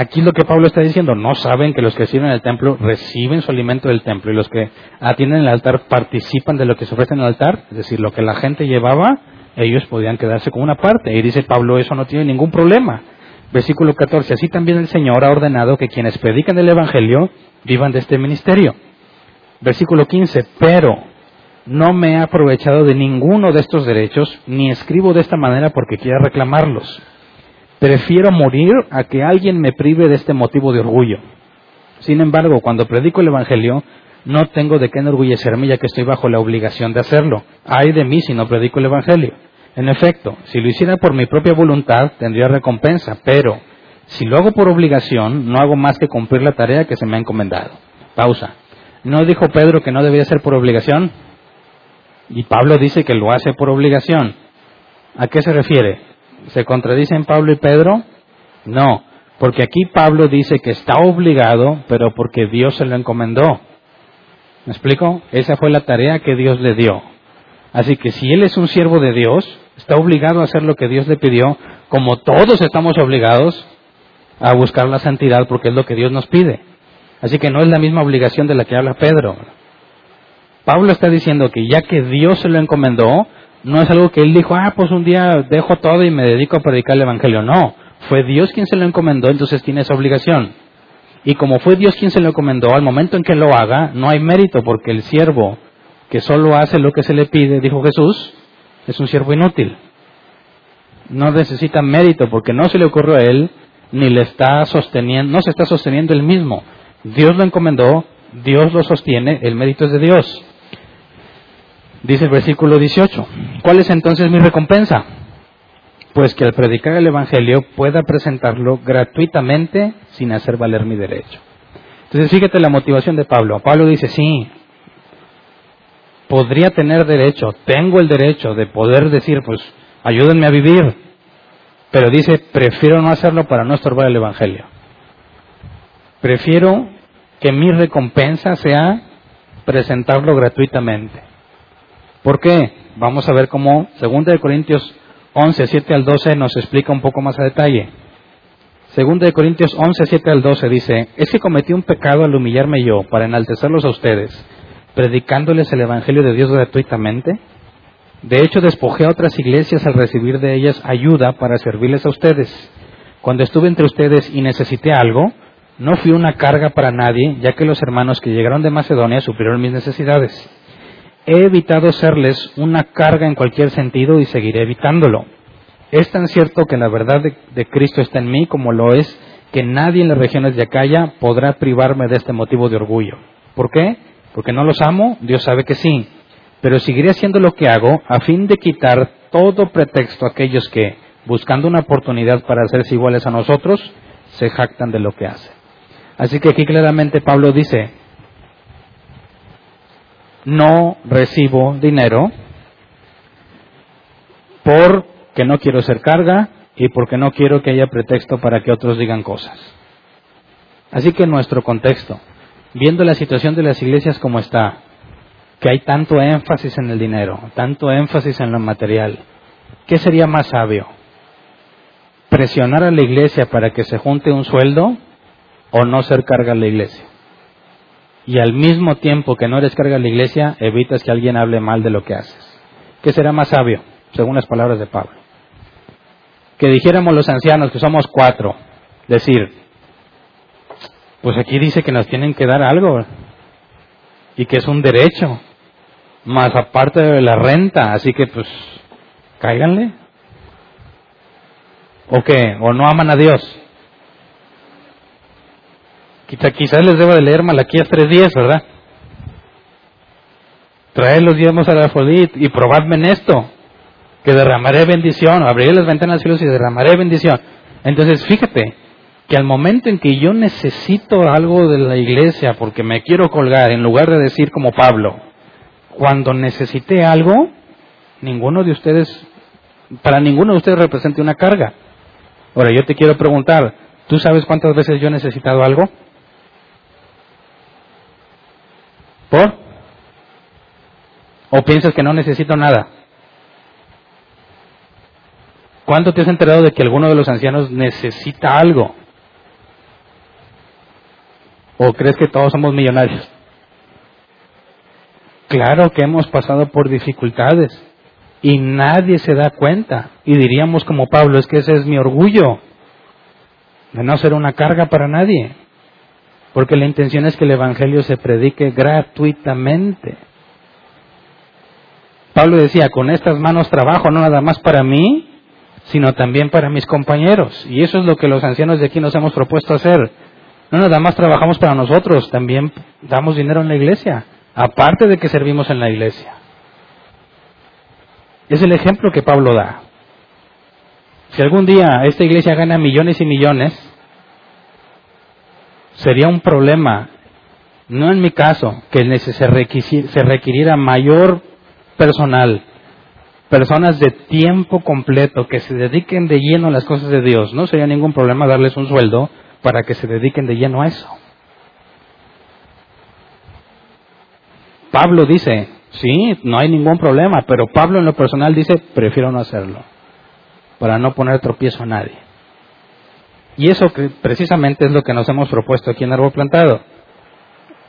Aquí lo que Pablo está diciendo, no saben que los que sirven el templo reciben su alimento del templo y los que atienden el altar participan de lo que se ofrece en el altar, es decir, lo que la gente llevaba, ellos podían quedarse con una parte. Y dice Pablo, eso no tiene ningún problema. Versículo 14. Así también el Señor ha ordenado que quienes predican el Evangelio vivan de este ministerio. Versículo 15. Pero no me he aprovechado de ninguno de estos derechos, ni escribo de esta manera porque quiera reclamarlos. Prefiero morir a que alguien me prive de este motivo de orgullo. Sin embargo, cuando predico el Evangelio, no tengo de qué enorgullecerme ya que estoy bajo la obligación de hacerlo. Ay de mí si no predico el Evangelio. En efecto, si lo hiciera por mi propia voluntad, tendría recompensa, pero si lo hago por obligación, no hago más que cumplir la tarea que se me ha encomendado. Pausa. ¿No dijo Pedro que no debía ser por obligación? Y Pablo dice que lo hace por obligación. ¿A qué se refiere? ¿Se contradicen Pablo y Pedro? No, porque aquí Pablo dice que está obligado, pero porque Dios se lo encomendó. ¿Me explico? Esa fue la tarea que Dios le dio. Así que si él es un siervo de Dios, está obligado a hacer lo que Dios le pidió, como todos estamos obligados a buscar la santidad porque es lo que Dios nos pide. Así que no es la misma obligación de la que habla Pedro. Pablo está diciendo que ya que Dios se lo encomendó, no es algo que él dijo, ah, pues un día dejo todo y me dedico a predicar el Evangelio. No, fue Dios quien se lo encomendó, entonces tiene esa obligación. Y como fue Dios quien se lo encomendó, al momento en que lo haga, no hay mérito porque el siervo que solo hace lo que se le pide, dijo Jesús, es un siervo inútil. No necesita mérito porque no se le ocurrió a él, ni le está sosteniendo, no se está sosteniendo él mismo. Dios lo encomendó, Dios lo sostiene, el mérito es de Dios. Dice el versículo 18, ¿cuál es entonces mi recompensa? Pues que al predicar el Evangelio pueda presentarlo gratuitamente sin hacer valer mi derecho. Entonces fíjate la motivación de Pablo. Pablo dice, sí, podría tener derecho, tengo el derecho de poder decir, pues ayúdenme a vivir, pero dice, prefiero no hacerlo para no estorbar el Evangelio. Prefiero que mi recompensa sea presentarlo gratuitamente. ¿Por qué? Vamos a ver cómo 2 de Corintios 11, 7 al 12 nos explica un poco más a detalle. 2 de Corintios 11, 7 al 12 dice, es que cometí un pecado al humillarme yo para enaltecerlos a ustedes predicándoles el Evangelio de Dios gratuitamente? De hecho, despojé a otras iglesias al recibir de ellas ayuda para servirles a ustedes. Cuando estuve entre ustedes y necesité algo, no fui una carga para nadie, ya que los hermanos que llegaron de Macedonia supieron mis necesidades. He evitado serles una carga en cualquier sentido y seguiré evitándolo. Es tan cierto que la verdad de, Cristo está en mí como lo es que nadie en las regiones de Acaya podrá privarme de este motivo de orgullo. ¿Por qué? Porque no los amo, Dios sabe que sí. Pero seguiré haciendo lo que hago a fin de quitar todo pretexto a aquellos que, buscando una oportunidad para hacerse iguales a nosotros, se jactan de lo que hacen. Así que aquí claramente Pablo dice, no recibo dinero porque no quiero ser carga y porque no quiero que haya pretexto para que otros digan cosas. Así que nuestro contexto, viendo la situación de las iglesias como está, que hay tanto énfasis en el dinero, tanto énfasis en lo material, ¿qué sería más sabio? ¿Presionar a la iglesia para que se junte un sueldo o no ser carga a la iglesia. Y al mismo tiempo que no eres carga a la iglesia, evitas que alguien hable mal de lo que haces. ¿Qué será más sabio, según las palabras de Pablo? Que dijéramos los ancianos, que somos cuatro, decir, pues aquí dice que nos tienen que dar algo y que es un derecho, más aparte de la renta, así que pues cáiganle. ¿O qué? ¿O no aman a Dios? Quizás les deba de leer Malaquías 3.10, ¿verdad? Traed los diezmos a la Afrodit y probadme en esto, que derramaré bendición, abriré las ventanas de cielos y derramaré bendición. Entonces, fíjate que al momento en que yo necesito algo de la iglesia porque me quiero colgar, en lugar de decir como Pablo, cuando necesité algo, ninguno de ustedes, para ninguno de ustedes represente una carga. Ahora, yo te quiero preguntar, ¿tú sabes cuántas veces yo he necesitado algo? ¿Por? ¿O piensas que no necesito nada? ¿Cuándo te has enterado de que alguno de los ancianos necesita algo? ¿O crees que todos somos millonarios? Claro que hemos pasado por dificultades y nadie se da cuenta. Y diríamos como Pablo, es que ese es mi orgullo, de no ser una carga para nadie. Porque la intención es que el Evangelio se predique gratuitamente. Pablo decía, con estas manos trabajo no nada más para mí, sino también para mis compañeros. Y eso es lo que los ancianos de aquí nos hemos propuesto hacer. No nada más trabajamos para nosotros, también damos dinero en la iglesia, aparte de que servimos en la iglesia. Es el ejemplo que Pablo da. Si algún día esta iglesia gana millones y millones, sería un problema, no en mi caso, que se, requiriera mayor personal, personas de tiempo completo que se dediquen de lleno a las cosas de Dios. No sería ningún problema darles un sueldo para que se dediquen de lleno a eso. Pablo dice, sí, no hay ningún problema, pero Pablo en lo personal dice, prefiero no hacerlo, para no poner tropiezo a nadie. Y eso precisamente es lo que nos hemos propuesto aquí en Árbol Plantado.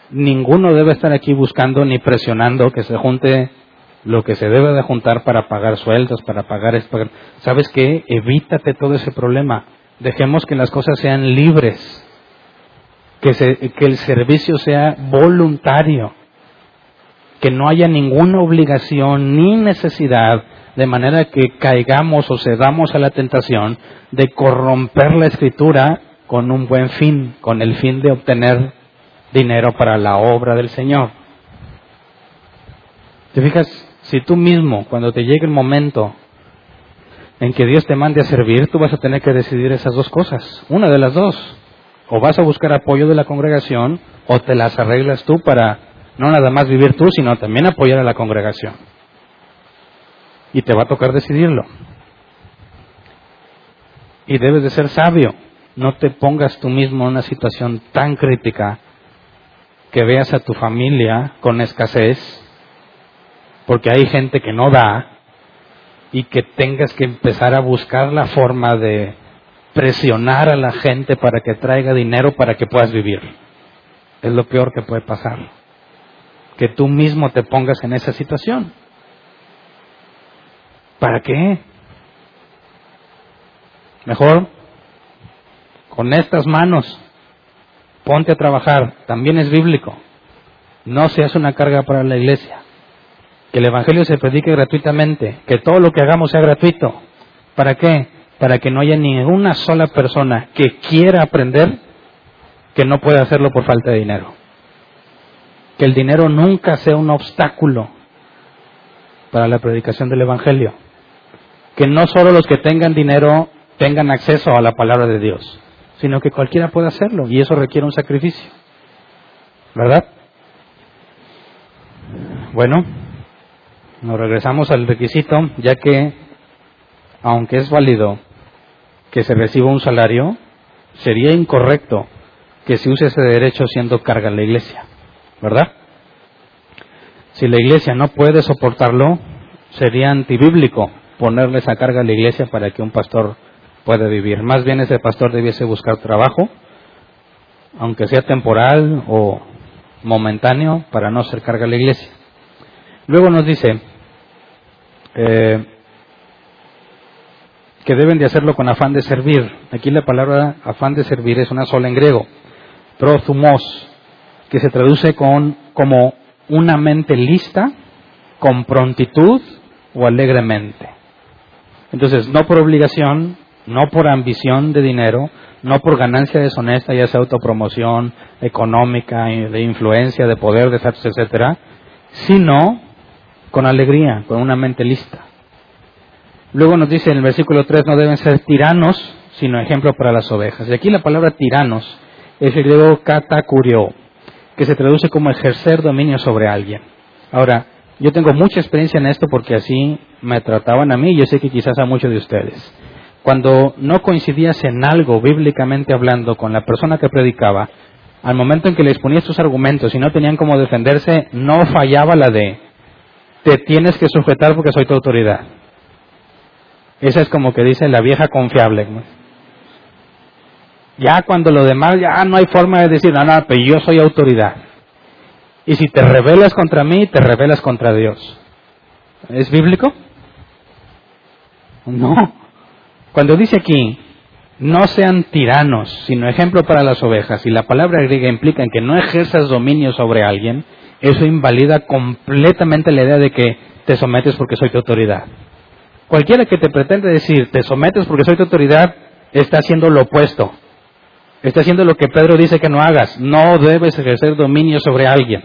Ninguno debe estar aquí buscando ni presionando que se junte lo que se debe de juntar para pagar sueldos, para pagar... ¿Sabes qué? Evítate todo ese problema. Dejemos que las cosas sean libres, que, que el servicio sea voluntario, que no haya ninguna obligación ni necesidad de manera que caigamos o cedamos a la tentación de corromper la escritura con un buen fin, con el fin de obtener dinero para la obra del Señor. ¿Te fijas? Si tú mismo, cuando te llegue el momento en que Dios te mande a servir, tú vas a tener que decidir esas dos cosas, una de las dos. O vas a buscar apoyo de la congregación o te las arreglas tú para no nada más vivir tú, sino también apoyar a la congregación y te va a tocar decidirlo. Y debes de ser sabio. No te pongas tú mismo en una situación tan crítica que veas a tu familia con escasez, porque hay gente que no da y que tengas que empezar a buscar la forma de presionar a la gente para que traiga dinero para que puedas vivir. Es lo peor que puede pasar. Que tú mismo te pongas en esa situación. ¿Para qué? Mejor, con estas manos, ponte a trabajar. También es bíblico. No seas una carga para la iglesia. Que el Evangelio se predique gratuitamente. Que todo lo que hagamos sea gratuito. ¿Para qué? Para que no haya ninguna sola persona que quiera aprender que no pueda hacerlo por falta de dinero. Que el dinero nunca sea un obstáculo para la predicación del Evangelio. Que no solo los que tengan dinero tengan acceso a la palabra de Dios, sino que cualquiera pueda hacerlo y eso requiere un sacrificio. ¿Verdad? Bueno, nos regresamos al requisito, ya que, aunque es válido que se reciba un salario, sería incorrecto que se use ese derecho siendo carga en la iglesia, ¿verdad? Si la iglesia no puede soportarlo, sería antibíblico ponerle esa carga a la iglesia para que un pastor pueda vivir. Más bien ese pastor debiese buscar trabajo, aunque sea temporal o momentáneo, para no ser carga a la iglesia. Luego nos dice eh, que deben de hacerlo con afán de servir. Aquí la palabra afán de servir es una sola en griego, prothumos, que se traduce con como una mente lista, con prontitud o alegremente. Entonces, no por obligación, no por ambición de dinero, no por ganancia deshonesta, ya sea autopromoción económica, de influencia, de poder, de estatus, etcétera, sino con alegría, con una mente lista. Luego nos dice en el versículo 3, no deben ser tiranos, sino ejemplo para las ovejas. Y aquí la palabra tiranos es el griego katakurio, que se traduce como ejercer dominio sobre alguien. Ahora, yo tengo mucha experiencia en esto porque así me trataban a mí yo sé que quizás a muchos de ustedes. Cuando no coincidías en algo bíblicamente hablando con la persona que predicaba, al momento en que les ponías tus argumentos y no tenían cómo defenderse, no fallaba la de te tienes que sujetar porque soy tu autoridad. Esa es como que dice la vieja confiable. Ya cuando lo demás, ya no hay forma de decir, no, no, pero yo soy autoridad. Y si te rebelas contra mí, te rebelas contra Dios. ¿Es bíblico? [laughs] No. Cuando dice aquí, no sean tiranos, sino ejemplo para las ovejas, y la palabra griega implica en que no ejerzas dominio sobre alguien, eso invalida completamente la idea de que te sometes porque soy tu autoridad. Cualquiera que te pretende decir, te sometes porque soy tu autoridad, está haciendo lo opuesto. Está haciendo lo que Pedro dice que no hagas. No debes ejercer dominio sobre alguien.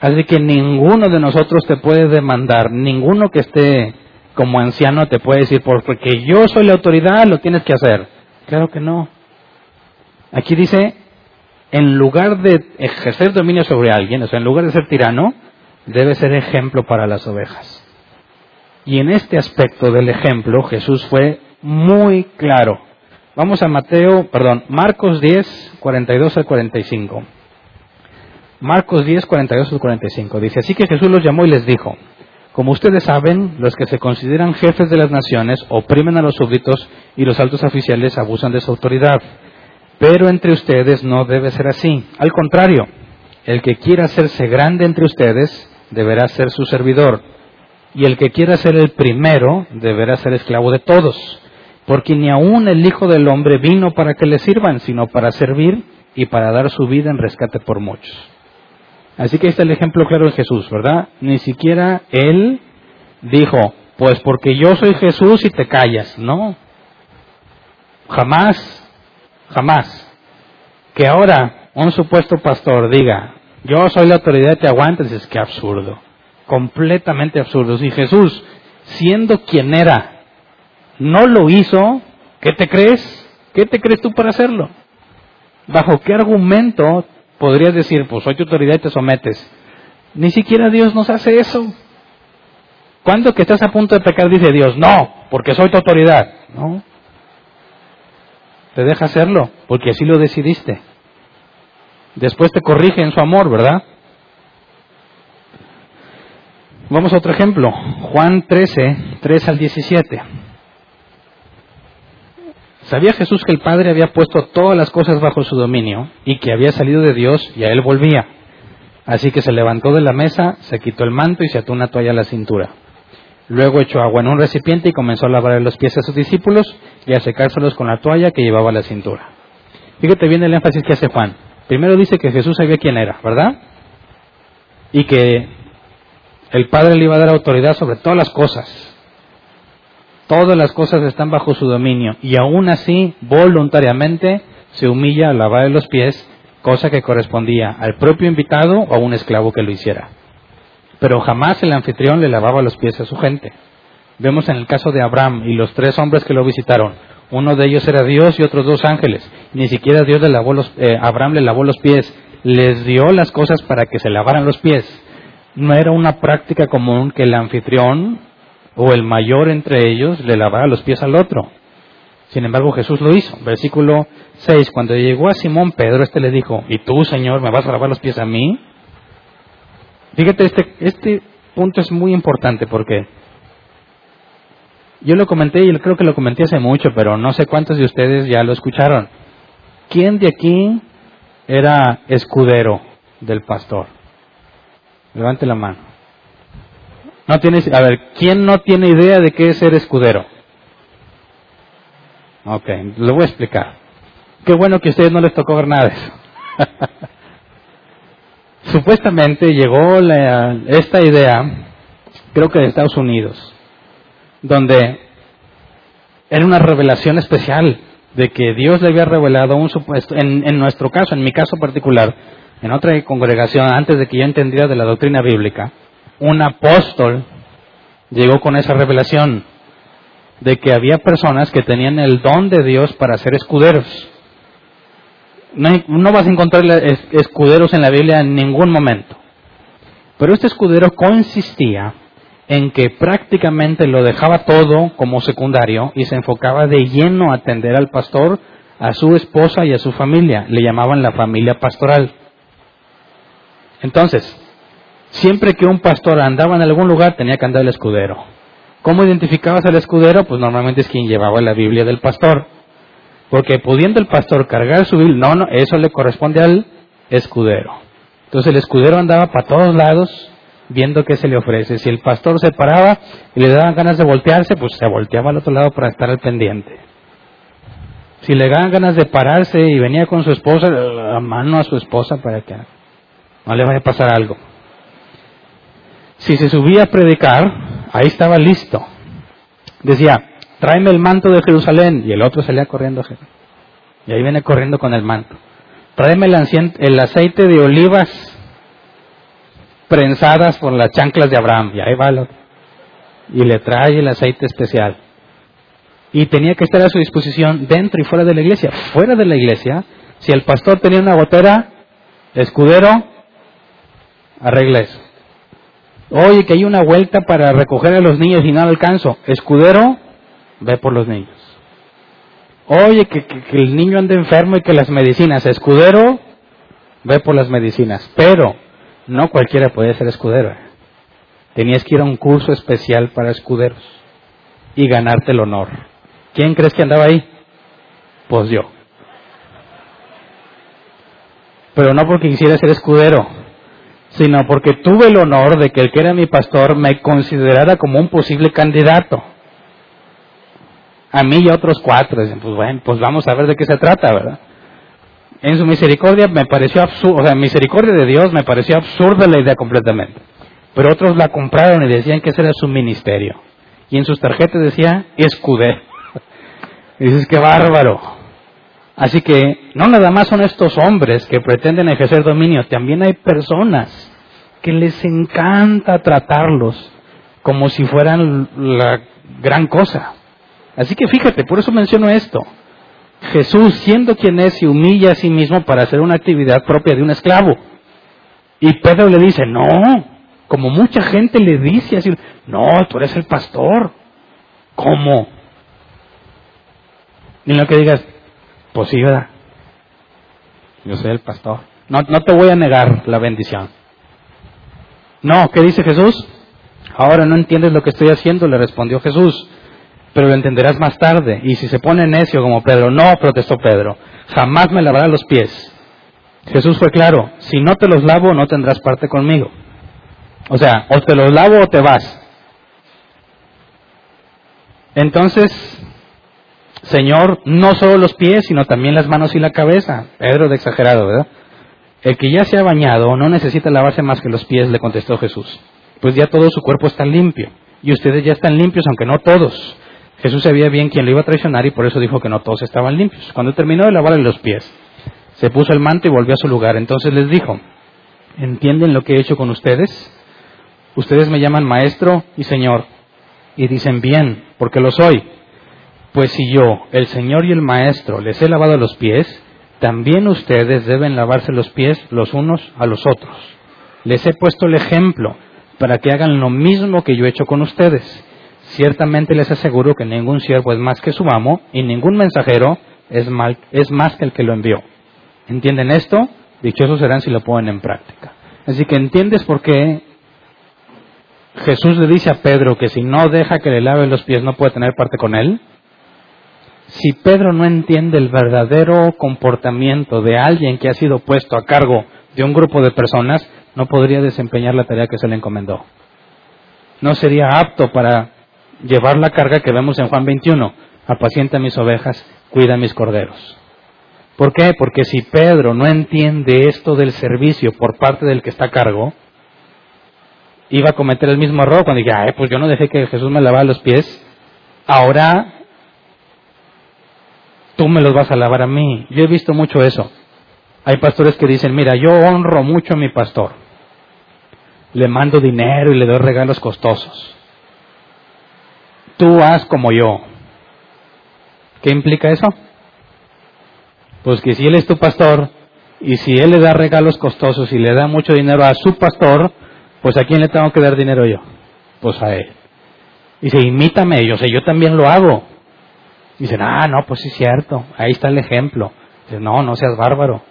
Así que ninguno de nosotros te puede demandar, ninguno que esté como anciano te puede decir, porque yo soy la autoridad, lo tienes que hacer. Claro que no. Aquí dice, en lugar de ejercer dominio sobre alguien, o sea, en lugar de ser tirano, debe ser ejemplo para las ovejas. Y en este aspecto del ejemplo, Jesús fue muy claro. Vamos a Mateo, perdón, Marcos 10, 42 al 45. Marcos 10, 42 al 45. Dice, así que Jesús los llamó y les dijo, como ustedes saben, los que se consideran jefes de las naciones oprimen a los súbditos y los altos oficiales abusan de su autoridad. Pero entre ustedes no debe ser así. Al contrario, el que quiera hacerse grande entre ustedes deberá ser su servidor. Y el que quiera ser el primero deberá ser esclavo de todos porque ni aun el Hijo del Hombre vino para que le sirvan, sino para servir y para dar su vida en rescate por muchos. Así que este es el ejemplo claro de Jesús, ¿verdad? Ni siquiera Él dijo, pues porque yo soy Jesús y te callas. No. Jamás, jamás. Que ahora un supuesto pastor diga, yo soy la autoridad te aguantes, es que absurdo. Completamente absurdo. Si Jesús, siendo quien era, no lo hizo, ¿qué te crees? ¿Qué te crees tú para hacerlo? ¿Bajo qué argumento podrías decir, pues soy tu autoridad y te sometes? Ni siquiera Dios nos hace eso. Cuando que estás a punto de pecar dice Dios, no, porque soy tu autoridad. No. Te deja hacerlo, porque así lo decidiste. Después te corrige en su amor, ¿verdad? Vamos a otro ejemplo. Juan 13, 3 al 17. Sabía Jesús que el Padre había puesto todas las cosas bajo su dominio y que había salido de Dios y a él volvía. Así que se levantó de la mesa, se quitó el manto y se ató una toalla a la cintura. Luego echó agua en un recipiente y comenzó a lavar los pies a sus discípulos y a secárselos con la toalla que llevaba a la cintura. Fíjate bien el énfasis que hace Juan. Primero dice que Jesús sabía quién era, ¿verdad? Y que el Padre le iba a dar autoridad sobre todas las cosas. Todas las cosas están bajo su dominio y aún así, voluntariamente, se humilla a lavar los pies, cosa que correspondía al propio invitado o a un esclavo que lo hiciera. Pero jamás el anfitrión le lavaba los pies a su gente. Vemos en el caso de Abraham y los tres hombres que lo visitaron. Uno de ellos era Dios y otros dos ángeles. Ni siquiera Dios le lavó los, eh, Abraham le lavó los pies. Les dio las cosas para que se lavaran los pies. No era una práctica común que el anfitrión o el mayor entre ellos le lavara los pies al otro. Sin embargo, Jesús lo hizo. Versículo 6. Cuando llegó a Simón Pedro, este le dijo, ¿y tú, Señor, me vas a lavar los pies a mí? Fíjate, este, este punto es muy importante porque yo lo comenté y creo que lo comenté hace mucho, pero no sé cuántos de ustedes ya lo escucharon. ¿Quién de aquí era escudero del pastor? Levante la mano. No tienes, a ver, ¿quién no tiene idea de qué es ser escudero? Ok, lo voy a explicar. Qué bueno que a ustedes no les tocó ver nada eso. [laughs] Supuestamente llegó esta idea, creo que de Estados Unidos, donde era una revelación especial de que Dios le había revelado un supuesto, en, en nuestro caso, en mi caso particular, en otra congregación, antes de que yo entendiera de la doctrina bíblica, un apóstol llegó con esa revelación de que había personas que tenían el don de Dios para ser escuderos. No, vas a encontrar escuderos en la Biblia en ningún momento. Pero este escudero consistía en que prácticamente lo dejaba todo como secundario y se enfocaba de lleno a atender al pastor, a su esposa y a su familia. Le llamaban la familia pastoral. Entonces, siempre que un pastor andaba en algún lugar tenía que andar el escudero. ¿Cómo identificabas al escudero? Pues normalmente es quien llevaba la Biblia del pastor. Porque pudiendo el pastor cargar su Biblia, no, no, eso le corresponde al escudero. Entonces el escudero andaba para todos lados viendo qué se le ofrece. Si el pastor se paraba y le daban ganas de voltearse, pues se volteaba al otro lado para estar al pendiente. Si le daban ganas de pararse y venía con su esposa, a mano a su esposa para que no le vaya a pasar algo. Si se subía a predicar, ahí estaba listo. Decía, tráeme el manto de Jerusalén. Y el otro salía corriendo. Y ahí viene corriendo con el manto. Tráeme el, aceite de olivas prensadas por las chanclas de Abraham. Y ahí va el otro. Y le trae el aceite especial. Y tenía que estar a su disposición dentro y fuera de la iglesia. Fuera de la iglesia, si el pastor tenía una gotera, escudero, arregla eso. Oye, que hay una vuelta para recoger a los niños y no alcanzo. Escudero, ve por los niños. Oye, que, el niño anda enfermo y que las medicinas, escudero, ve por las medicinas. Pero no cualquiera puede ser escudero. Tenías que ir a un curso especial para escuderos y ganarte el honor. ¿Quién crees que andaba ahí? Pues yo. Pero no porque quisiera ser escudero, sino porque tuve el honor de que el que era mi pastor me considerara como un posible candidato a mí y a otros cuatro. Dicen, pues bueno, pues vamos a ver de qué se trata, ¿verdad? En su misericordia me pareció absurdo, o sea, misericordia de Dios me pareció absurda la idea completamente. Pero otros la compraron y decían que ese era su ministerio. Y en sus tarjetas decía escudero. Y [laughs] dices, qué bárbaro. Así que no nada más son estos hombres que pretenden ejercer dominio, también hay personas que les encanta tratarlos como si fueran la gran cosa. Así que fíjate, por eso menciono esto. Jesús, siendo quien es, se humilla a sí mismo para hacer una actividad propia de un esclavo. Y Pedro le dice, no, como mucha gente le dice así, no, tú eres el pastor. ¿Cómo? Y lo que digas, pues sí, ¿verdad? Yo soy el pastor. No, no te voy a negar la bendición. No, ¿qué dice Jesús? Ahora no entiendes lo que estoy haciendo, le respondió Jesús pero lo entenderás más tarde. Y si se pone necio como Pedro, no, protestó Pedro, jamás me lavará los pies. Jesús fue claro, si no te los lavo no tendrás parte conmigo. O sea, o te los lavo o te vas. Entonces, Señor, no solo los pies, sino también las manos y la cabeza. Pedro de exagerado, ¿verdad? El que ya se ha bañado no necesita lavarse más que los pies, le contestó Jesús. Pues ya todo su cuerpo está limpio. Y ustedes ya están limpios, aunque no todos. Jesús sabía bien quién le iba a traicionar y por eso dijo que no todos estaban limpios. Cuando terminó de lavarle los pies, se puso el manto y volvió a su lugar. Entonces les dijo, ¿entienden lo que he hecho con ustedes? Ustedes me llaman maestro y señor y dicen bien, porque lo soy. Pues si yo, el señor y el maestro, les he lavado los pies, también ustedes deben lavarse los pies los unos a los otros. Les he puesto el ejemplo para que hagan lo mismo que yo he hecho con ustedes. Ciertamente les aseguro que ningún siervo es más que su amo y ningún mensajero es, es más que el que lo envió. ¿Entienden esto? Dichosos serán si lo ponen en práctica. Así que entiendes por qué Jesús le dice a Pedro que si no deja que le lave los pies no puede tener parte con él. Si Pedro no entiende el verdadero comportamiento de alguien que ha sido puesto a cargo de un grupo de personas, no podría desempeñar la tarea que se le encomendó. No sería apto para llevar la carga que vemos en Juan 21. Apacienta mis ovejas, cuida mis corderos. ¿Por qué? Porque si Pedro no entiende esto del servicio por parte del que está a cargo, iba a cometer el mismo error cuando dije, pues yo no dejé que Jesús me lavara los pies, ahora tú me los vas a lavar a mí. Yo he visto mucho eso. Hay pastores que dicen, mira, yo honro mucho a mi pastor. Le mando dinero y le doy regalos costosos. Tú haz como yo. ¿Qué implica eso? Pues que si él es tu pastor y si él le da regalos costosos y le da mucho dinero a su pastor, pues a quién le tengo que dar dinero yo? Pues a él. Dice, imítame, yo sé, yo también lo hago. Dicen, ah, no, pues sí es cierto, ahí está el ejemplo. Dice, no, no seas bárbaro.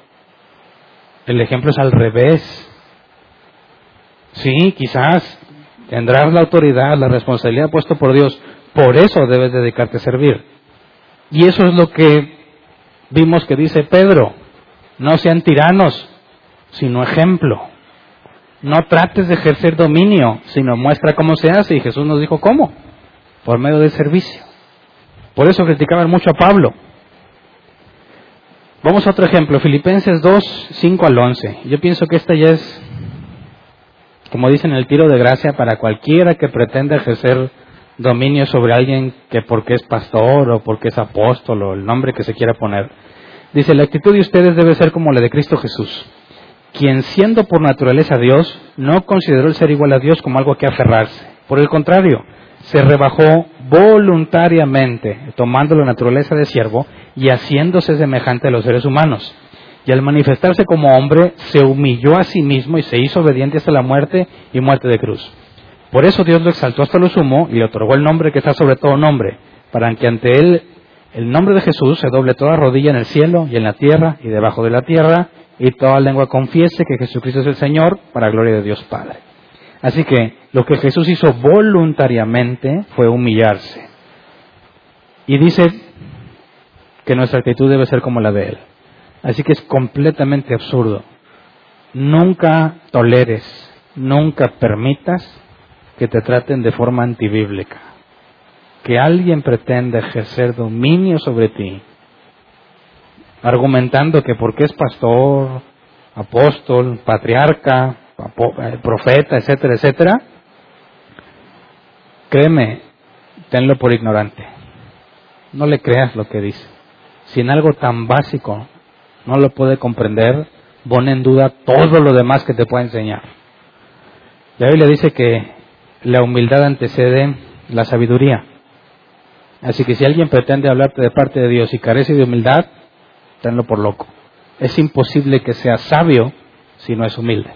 El ejemplo es al revés. Sí, quizás tendrás la autoridad, la responsabilidad puesto por Dios, por eso debes dedicarte a servir. Y eso es lo que vimos que dice Pedro, no sean tiranos, sino ejemplo. No trates de ejercer dominio, sino muestra cómo se hace. Y Jesús nos dijo cómo, por medio del servicio. Por eso criticaban mucho a Pablo. Vamos a otro ejemplo, Filipenses 2, 5 al 11. Yo pienso que esta ya es, como dicen, el tiro de gracia para cualquiera que pretenda ejercer dominio sobre alguien que porque es pastor o porque es apóstol o el nombre que se quiera poner. Dice, la actitud de ustedes debe ser como la de Cristo Jesús, quien siendo por naturaleza Dios, no consideró el ser igual a Dios como algo que aferrarse. Por el contrario, se rebajó voluntariamente, tomando la naturaleza de siervo y haciéndose semejante a los seres humanos. Y al manifestarse como hombre, se humilló a sí mismo y se hizo obediente hasta la muerte y muerte de cruz. Por eso Dios lo exaltó hasta lo sumo y le otorgó el nombre que está sobre todo nombre, para que ante él el nombre de Jesús se doble toda rodilla en el cielo y en la tierra y debajo de la tierra, y toda lengua confiese que Jesucristo es el Señor, para gloria de Dios Padre. Así que lo que Jesús hizo voluntariamente fue humillarse. Y dice que nuestra actitud debe ser como la de Él. Así que es completamente absurdo. Nunca toleres, nunca permitas que te traten de forma antibíblica. Que alguien pretenda ejercer dominio sobre ti, argumentando que porque es pastor, apóstol, patriarca, eh, profeta, etcétera, etcétera, créeme, tenlo por ignorante. No le creas lo que dice. Si en algo tan básico no lo puede comprender, pone en duda todo lo demás que te pueda enseñar. La Biblia dice que la humildad antecede la sabiduría. Así que si alguien pretende hablarte de parte de Dios y carece de humildad, tenlo por loco. Es imposible que sea sabio si no es humilde.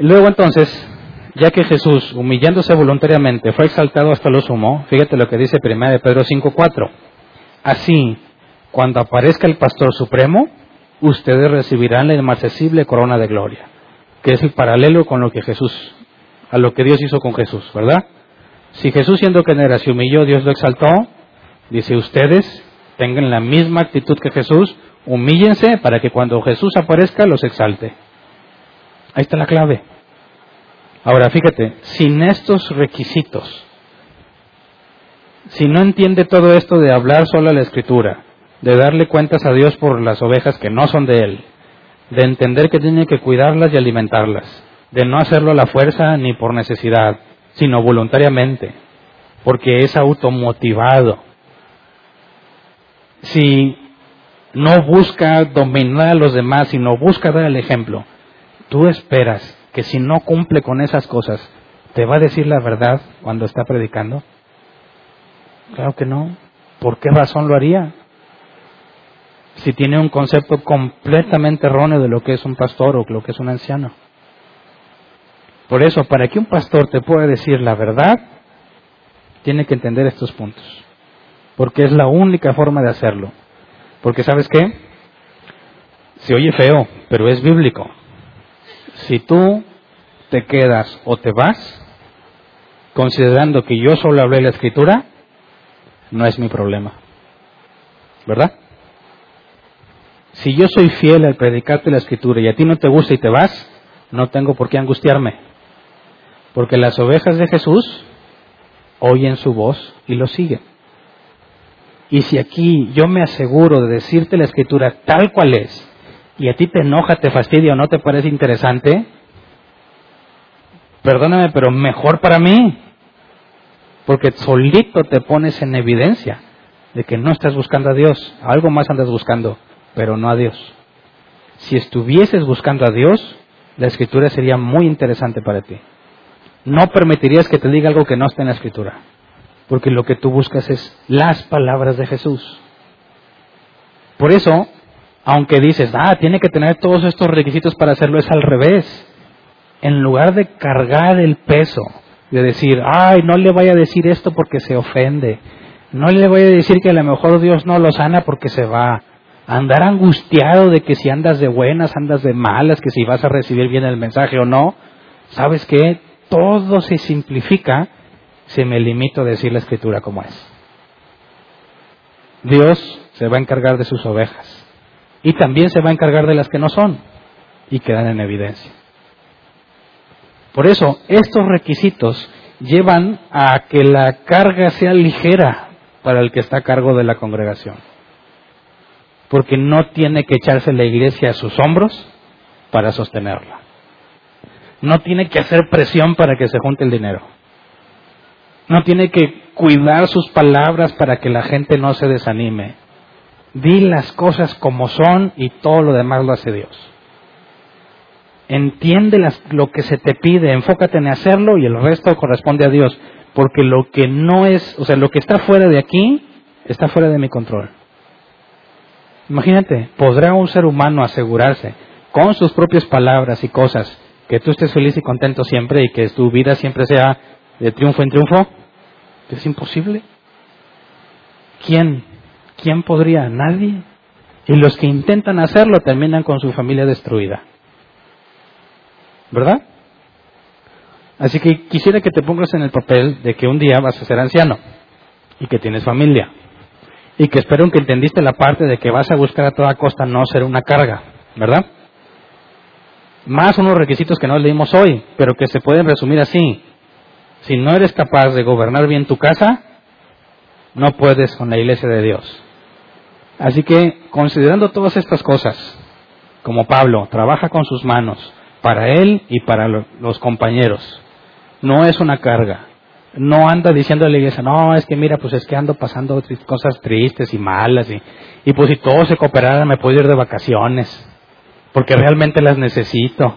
Luego entonces, ya que Jesús, humillándose voluntariamente, fue exaltado hasta lo sumo, fíjate lo que dice 1 de Pedro 5.4. Así, cuando aparezca el Pastor Supremo, ustedes recibirán la inmarcesible corona de gloria, que es el paralelo con lo que Jesús a lo que Dios hizo con Jesús, ¿verdad? Si Jesús siendo que era se humilló, Dios lo exaltó, dice ustedes tengan la misma actitud que Jesús, humíllense para que cuando Jesús aparezca los exalte. Ahí está la clave. Ahora fíjate, sin estos requisitos, si no entiende todo esto de hablar solo a la escritura, de darle cuentas a Dios por las ovejas que no son de Él, de entender que tiene que cuidarlas y alimentarlas, de no hacerlo a la fuerza ni por necesidad, sino voluntariamente, porque es automotivado. Si no busca dominar a los demás, sino busca dar el ejemplo, tú esperas que si no cumple con esas cosas, ¿te va a decir la verdad cuando está predicando? Claro que no. ¿Por qué razón lo haría? Si tiene un concepto completamente erróneo de lo que es un pastor o lo que es un anciano. Por eso, para que un pastor te pueda decir la verdad, tiene que entender estos puntos. Porque es la única forma de hacerlo. Porque sabes qué? Se oye feo, pero es bíblico. Si tú te quedas o te vas, considerando que yo solo hablé la escritura, no es mi problema. ¿Verdad? Si yo soy fiel al predicarte la escritura y a ti no te gusta y te vas, no tengo por qué angustiarme. Porque las ovejas de Jesús oyen su voz y lo siguen. Y si aquí yo me aseguro de decirte la escritura tal cual es, y a ti te enoja, te fastidia o no te parece interesante, perdóname, pero mejor para mí, porque solito te pones en evidencia de que no estás buscando a Dios, algo más andas buscando, pero no a Dios. Si estuvieses buscando a Dios, la escritura sería muy interesante para ti. No permitirías que te diga algo que no está en la escritura, porque lo que tú buscas es las palabras de Jesús. Por eso, aunque dices, ah, tiene que tener todos estos requisitos para hacerlo, es al revés. En lugar de cargar el peso, de decir, ay, no le vaya a decir esto porque se ofende, no le voy a decir que a lo mejor Dios no lo sana porque se va, andar angustiado de que si andas de buenas, andas de malas, que si vas a recibir bien el mensaje o no, ¿sabes qué? Todo se simplifica si me limito a decir la escritura como es. Dios se va a encargar de sus ovejas y también se va a encargar de las que no son y quedan en evidencia. Por eso, estos requisitos llevan a que la carga sea ligera para el que está a cargo de la congregación. Porque no tiene que echarse la iglesia a sus hombros para sostenerla. No tiene que hacer presión para que se junte el dinero. No tiene que cuidar sus palabras para que la gente no se desanime Di las cosas como son y todo lo demás lo hace Dios. Entiende lo que se te pide, enfócate en hacerlo y el resto corresponde a Dios, porque lo que no es, o sea, lo que está fuera de aquí, está fuera de mi control. Imagínate, ¿podrá un ser humano asegurarse con sus propias palabras y cosas que tú estés feliz y contento siempre y que tu vida siempre sea de triunfo en triunfo? Es imposible. ¿Quién ¿Quién podría? Nadie. Y los que intentan hacerlo terminan con su familia destruida. ¿Verdad? Así que quisiera que te pongas en el papel de que un día vas a ser anciano y que tienes familia. Y que espero que entendiste la parte de que vas a buscar a toda costa no ser una carga, ¿verdad? Más unos requisitos que no leímos hoy, pero que se pueden resumir así. Si no eres capaz de gobernar bien tu casa, no puedes con la iglesia de Dios. Así que, considerando todas estas cosas, como Pablo trabaja con sus manos, para él y para los compañeros, no es una carga. No anda diciendo a la iglesia, no, es que mira, pues es que ando pasando cosas tristes y malas, y, y pues si todo se cooperara me puedo ir de vacaciones, porque realmente las necesito.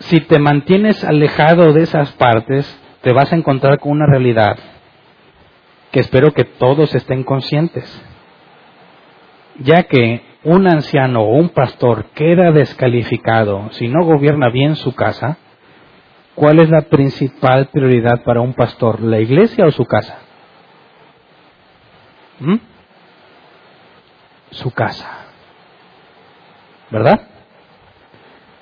Si te mantienes alejado de esas partes, te vas a encontrar con una realidad que espero que todos estén conscientes, ya que un anciano o un pastor queda descalificado si no gobierna bien su casa, ¿cuál es la principal prioridad para un pastor, la iglesia o su casa? ¿Mm? Su casa. ¿Verdad?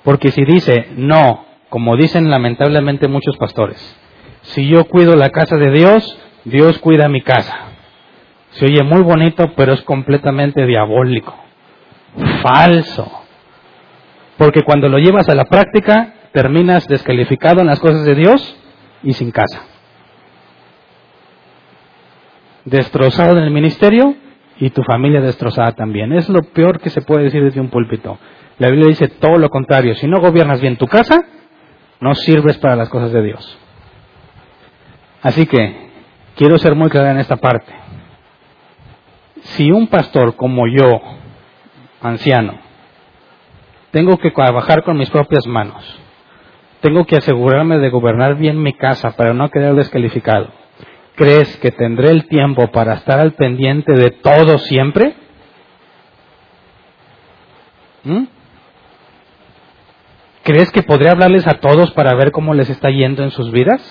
Porque si dice no, como dicen lamentablemente muchos pastores, si yo cuido la casa de Dios, Dios cuida mi casa. Se oye muy bonito, pero es completamente diabólico. Falso. Porque cuando lo llevas a la práctica, terminas descalificado en las cosas de Dios y sin casa. destrozado en el ministerio y tu familia destrozada también. Es lo peor que se puede decir desde un púlpito. La Biblia dice todo lo contrario. Si no gobiernas bien tu casa, no sirves para las cosas de Dios. Así que quiero ser muy claro en esta parte. Si un pastor como yo, anciano, tengo que trabajar con mis propias manos, tengo que asegurarme de gobernar bien mi casa para no quedar descalificado, ¿crees que tendré el tiempo para estar al pendiente de todo siempre? ¿Mm? ¿Crees que podré hablarles a todos para ver cómo les está yendo en sus vidas?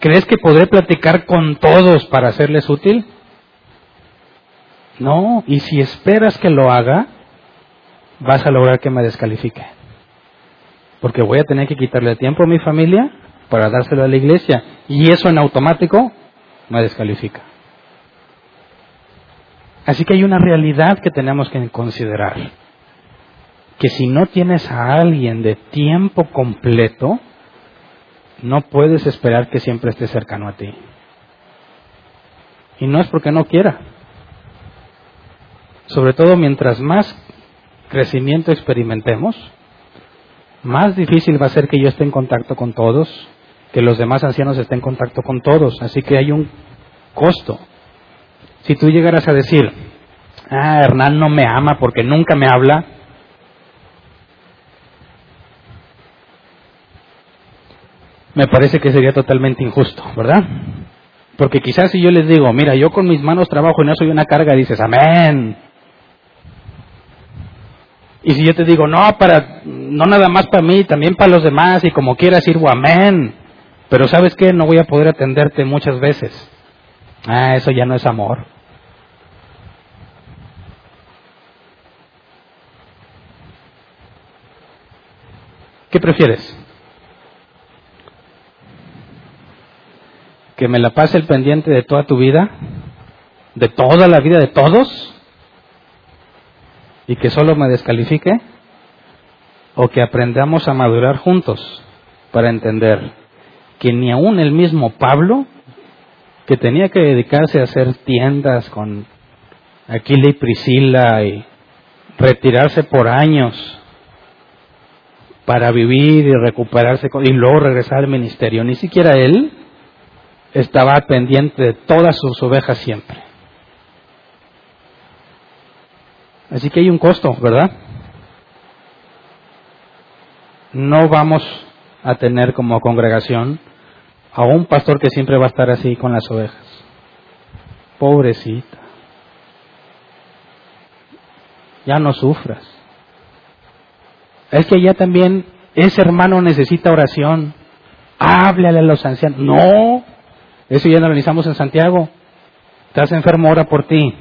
¿Crees que podré platicar con todos para hacerles útil? No, y si esperas que lo haga, vas a lograr que me descalifique. Porque voy a tener que quitarle tiempo a mi familia para dárselo a la iglesia. Y eso en automático me descalifica. Así que hay una realidad que tenemos que considerar que si no tienes a alguien de tiempo completo, no puedes esperar que siempre esté cercano a ti. Y no es porque no quiera. Sobre todo mientras más crecimiento experimentemos, más difícil va a ser que yo esté en contacto con todos, que los demás ancianos estén en contacto con todos. Así que hay un costo. Si tú llegaras a decir, ah, Hernán no me ama porque nunca me habla, me parece que sería totalmente injusto, ¿verdad? Porque quizás si yo les digo, mira, yo con mis manos trabajo y no soy una carga, dices, amén. Y si yo te digo, no, para, no nada más para mí, también para los demás, y como quieras sirvo, amén. Pero sabes qué, no voy a poder atenderte muchas veces. Ah, eso ya no es amor. ¿Qué prefieres? que me la pase el pendiente de toda tu vida, de toda la vida de todos, y que solo me descalifique, o que aprendamos a madurar juntos para entender que ni aún el mismo Pablo, que tenía que dedicarse a hacer tiendas con Aquila y Priscila y retirarse por años para vivir y recuperarse y luego regresar al ministerio, ni siquiera él estaba pendiente de todas sus ovejas siempre. Así que hay un costo, ¿verdad? No vamos a tener como congregación a un pastor que siempre va a estar así con las ovejas. Pobrecita. Ya no sufras. Es que ya también ese hermano necesita oración. Háblale a los ancianos. No, eso ya lo analizamos en Santiago. Estás enfermo, ora por ti.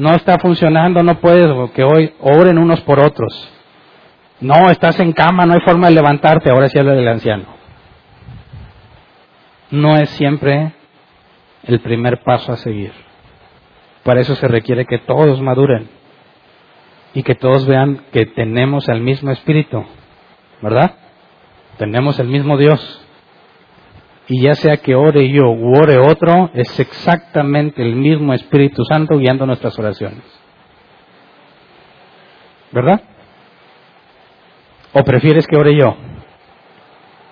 No está funcionando, no puedes, que hoy oren unos por otros. No, estás en cama, no hay forma de levantarte, ahora sí habla del anciano. No es siempre el primer paso a seguir. Para eso se requiere que todos maduren y que todos vean que tenemos el mismo espíritu, ¿verdad? Tenemos el mismo Dios y ya sea que ore yo u ore otro, es exactamente el mismo Espíritu Santo guiando nuestras oraciones. ¿Verdad? ¿O prefieres que ore yo?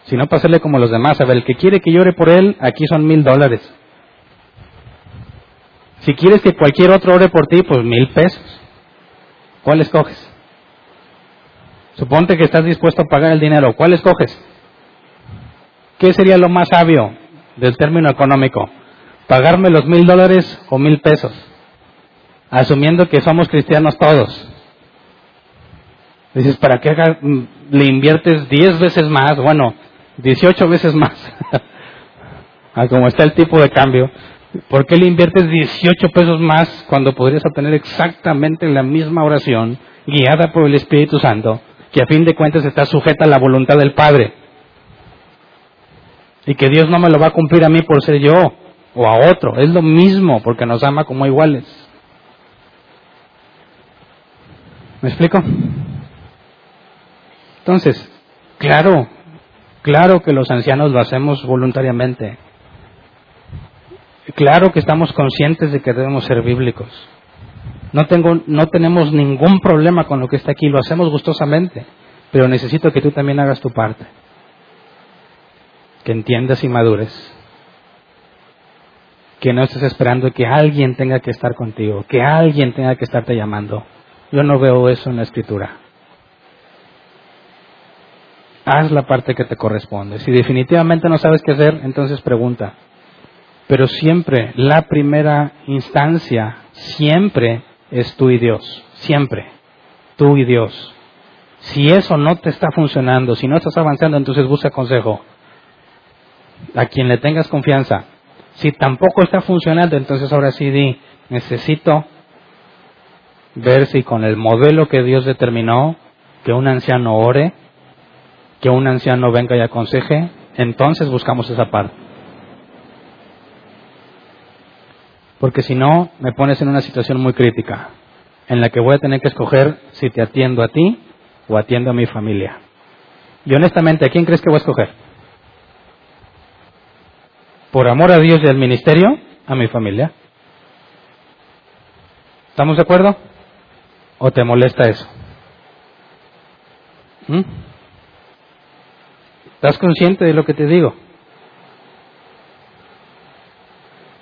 Si no, pasarle como los demás. A ver, el que quiere que yo ore por él, aquí son mil dólares. Si quieres que cualquier otro ore por ti, pues mil pesos. ¿Cuál escoges? Suponte que estás dispuesto a pagar el dinero. ¿Cuál escoges? ¿Qué sería lo más sabio del término económico? ¿Pagarme los mil dólares o mil pesos? Asumiendo que somos cristianos todos. Dices, ¿para qué le inviertes diez veces más? Bueno, dieciocho veces más. [laughs] a como está el tipo de cambio. ¿Por qué le inviertes 18 pesos más cuando podrías obtener exactamente la misma oración guiada por el Espíritu Santo, que a fin de cuentas está sujeta a la voluntad del Padre? Y que Dios no me lo va a cumplir a mí por ser yo o a otro. Es lo mismo porque nos ama como iguales. ¿Me explico? Entonces, claro, claro que los ancianos lo hacemos voluntariamente. Claro que estamos conscientes de que debemos ser bíblicos. No, tengo, no tenemos ningún problema con lo que está aquí, lo hacemos gustosamente, pero necesito que tú también hagas tu parte. Que entiendas y madures. Que no estés esperando que alguien tenga que estar contigo, que alguien tenga que estarte llamando. Yo no veo eso en la escritura. Haz la parte que te corresponde. Si definitivamente no sabes qué hacer, entonces pregunta. Pero siempre, la primera instancia, siempre es tú y Dios. Siempre. Tú y Dios. Si eso no te está funcionando, si no estás avanzando, entonces busca consejo. A quien le tengas confianza. Si tampoco está funcionando, entonces ahora sí di, necesito ver si con el modelo que Dios determinó, que un anciano ore, que un anciano venga y aconseje, entonces buscamos esa parte. Porque si no, me pones en una situación muy crítica, en la que voy a tener que escoger si te atiendo a ti o atiendo a mi familia. Y honestamente, ¿a quién crees que voy a escoger? Por amor a Dios y al ministerio, a mi familia. ¿Estamos de acuerdo? ¿O te molesta eso? ¿Mm? ¿Estás consciente de lo que te digo?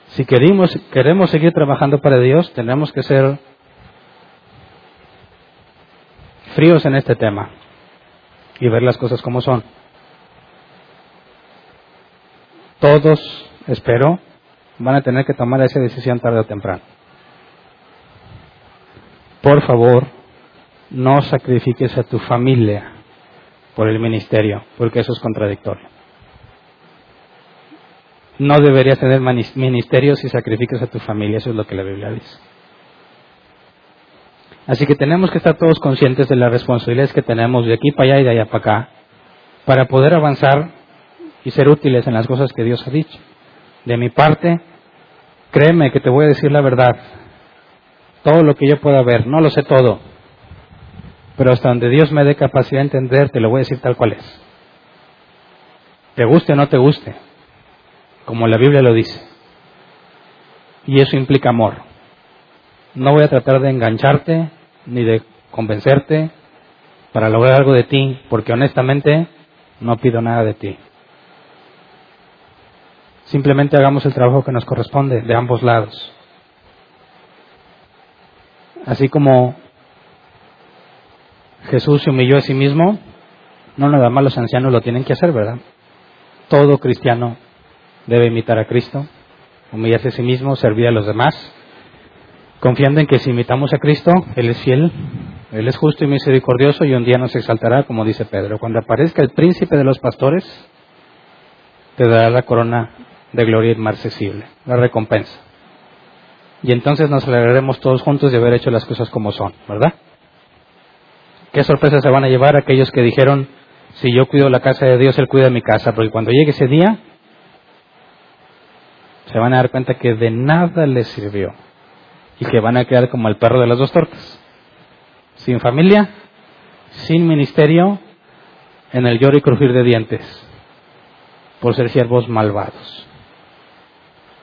Si queremos, queremos seguir trabajando para Dios, tenemos que ser fríos en este tema y ver las cosas como son. Todos, espero, van a tener que tomar esa decisión tarde o temprano por favor, no sacrifiques a tu familia por el ministerio, porque eso es contradictorio. No deberías tener ministerio si sacrificas a tu familia, eso es lo que la Biblia dice. Así que tenemos que estar todos conscientes de las responsabilidades que tenemos de aquí para allá y de allá para acá, para poder avanzar y ser útiles en las cosas que Dios ha dicho. De mi parte, créeme que te voy a decir la verdad, todo lo que yo pueda ver, no lo sé todo, pero hasta donde Dios me dé capacidad de entender, te lo voy a decir tal cual es. Te guste o no te guste, como la Biblia lo dice. Y eso implica amor. No voy a tratar de engancharte ni de convencerte para lograr algo de ti, porque honestamente no pido nada de ti. Simplemente hagamos el trabajo que nos corresponde de ambos lados. Así como Jesús se humilló a sí mismo, no nada más los ancianos lo tienen que hacer, ¿verdad? Todo cristiano debe imitar a Cristo, humillarse a sí mismo, servir a los demás, confiando en que si imitamos a Cristo, Él es fiel, Él es justo y misericordioso y un día nos exaltará, como dice Pedro. Cuando aparezca el príncipe de los pastores, te dará la corona de gloria inmarcesible, la recompensa y entonces nos alegraremos todos juntos de haber hecho las cosas como son, ¿verdad? ¿Qué sorpresas se van a llevar aquellos que dijeron, si yo cuido la casa de Dios, Él cuida mi casa? Porque cuando llegue ese día, se van a dar cuenta que de nada les sirvió y que van a quedar como el perro de las dos tortas, sin familia, sin ministerio, en el lloro y crujir de dientes, por ser siervos malvados.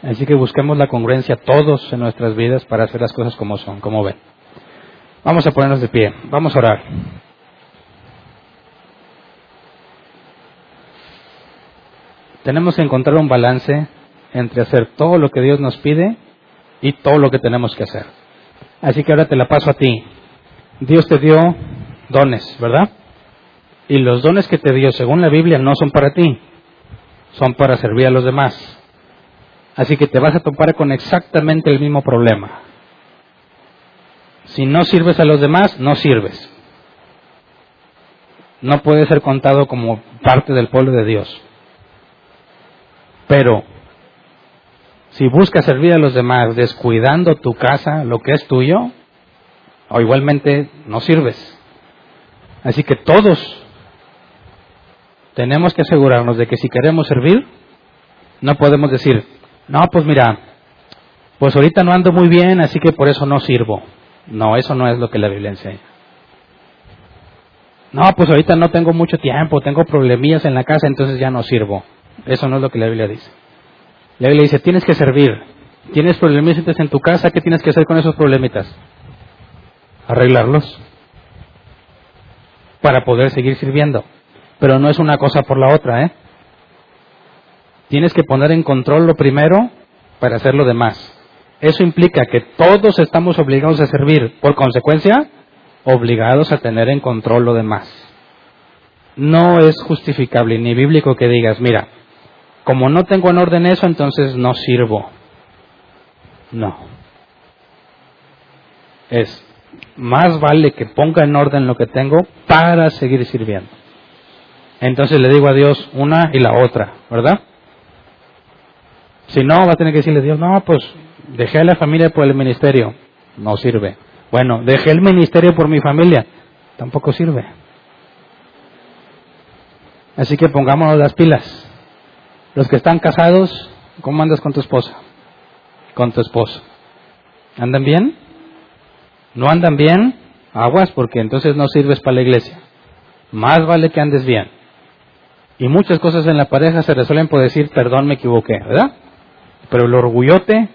Así que busquemos la congruencia todos en nuestras vidas para hacer las cosas como son, como ven. Vamos a ponernos de pie, vamos a orar. Tenemos que encontrar un balance entre hacer todo lo que Dios nos pide y todo lo que tenemos que hacer. Así que ahora te la paso a ti. Dios te dio dones, ¿verdad? Y los dones que te dio, según la Biblia, no son para ti, son para servir a los demás. Así que te vas a topar con exactamente el mismo problema. Si no sirves a los demás, no sirves. No puedes ser contado como parte del pueblo de Dios. Pero si buscas servir a los demás descuidando tu casa, lo que es tuyo, o igualmente no sirves. Así que todos tenemos que asegurarnos de que si queremos servir, no podemos decir, no, pues mira, pues ahorita no ando muy bien, así que por eso no sirvo. No, eso no es lo que la Biblia enseña. No, pues ahorita no tengo mucho tiempo, tengo problemillas en la casa, entonces ya no sirvo. Eso no es lo que la Biblia dice. La Biblia dice, tienes que servir, Tienes problemitas en tu casa, ¿qué tienes que hacer con esos problemitas? Arreglarlos para poder seguir sirviendo. Pero no es una cosa por la otra, ¿eh? Tienes que poner en control lo primero para hacer lo demás. Eso implica que todos estamos obligados a servir. Por consecuencia, obligados a tener en control lo demás. No es justificable ni bíblico que digas, mira, como no tengo en orden eso, entonces no sirvo. No. Es más vale que ponga en orden lo que tengo para seguir sirviendo. Entonces le digo a Dios una y la otra, ¿verdad? Si no, va a tener que decirle a Dios, no, pues dejé a la familia por el ministerio. No sirve. Bueno, dejé el ministerio por mi familia. Tampoco sirve. Así que pongámonos las pilas. Los que están casados, ¿cómo andas con tu esposa? Con tu esposo. ¿Andan bien? ¿No andan bien? Aguas, porque entonces no sirves para la iglesia. Más vale que andes bien. Y muchas cosas en la pareja se resuelven por decir, perdón, me equivoqué, ¿verdad? Pero el orgullote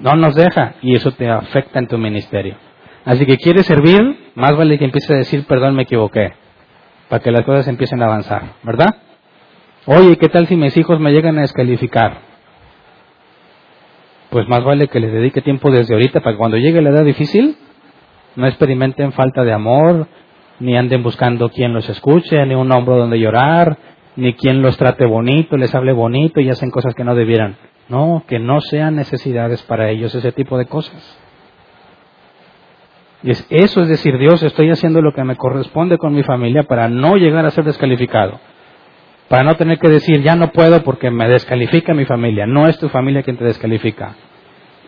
no nos deja y eso te afecta en tu ministerio. Así que quieres servir, más vale que empieces a decir, perdón, me equivoqué, para que las cosas empiecen a avanzar, ¿verdad? Oye, ¿qué tal si mis hijos me llegan a descalificar? Pues más vale que les dedique tiempo desde ahorita para que cuando llegue la edad difícil no experimenten falta de amor, ni anden buscando quien los escuche, ni un hombro donde llorar, ni quien los trate bonito, les hable bonito y hacen cosas que no debieran. No, que no sean necesidades para ellos ese tipo de cosas. Y es, eso es decir, Dios, estoy haciendo lo que me corresponde con mi familia para no llegar a ser descalificado. Para no tener que decir, ya no puedo porque me descalifica mi familia. No es tu familia quien te descalifica.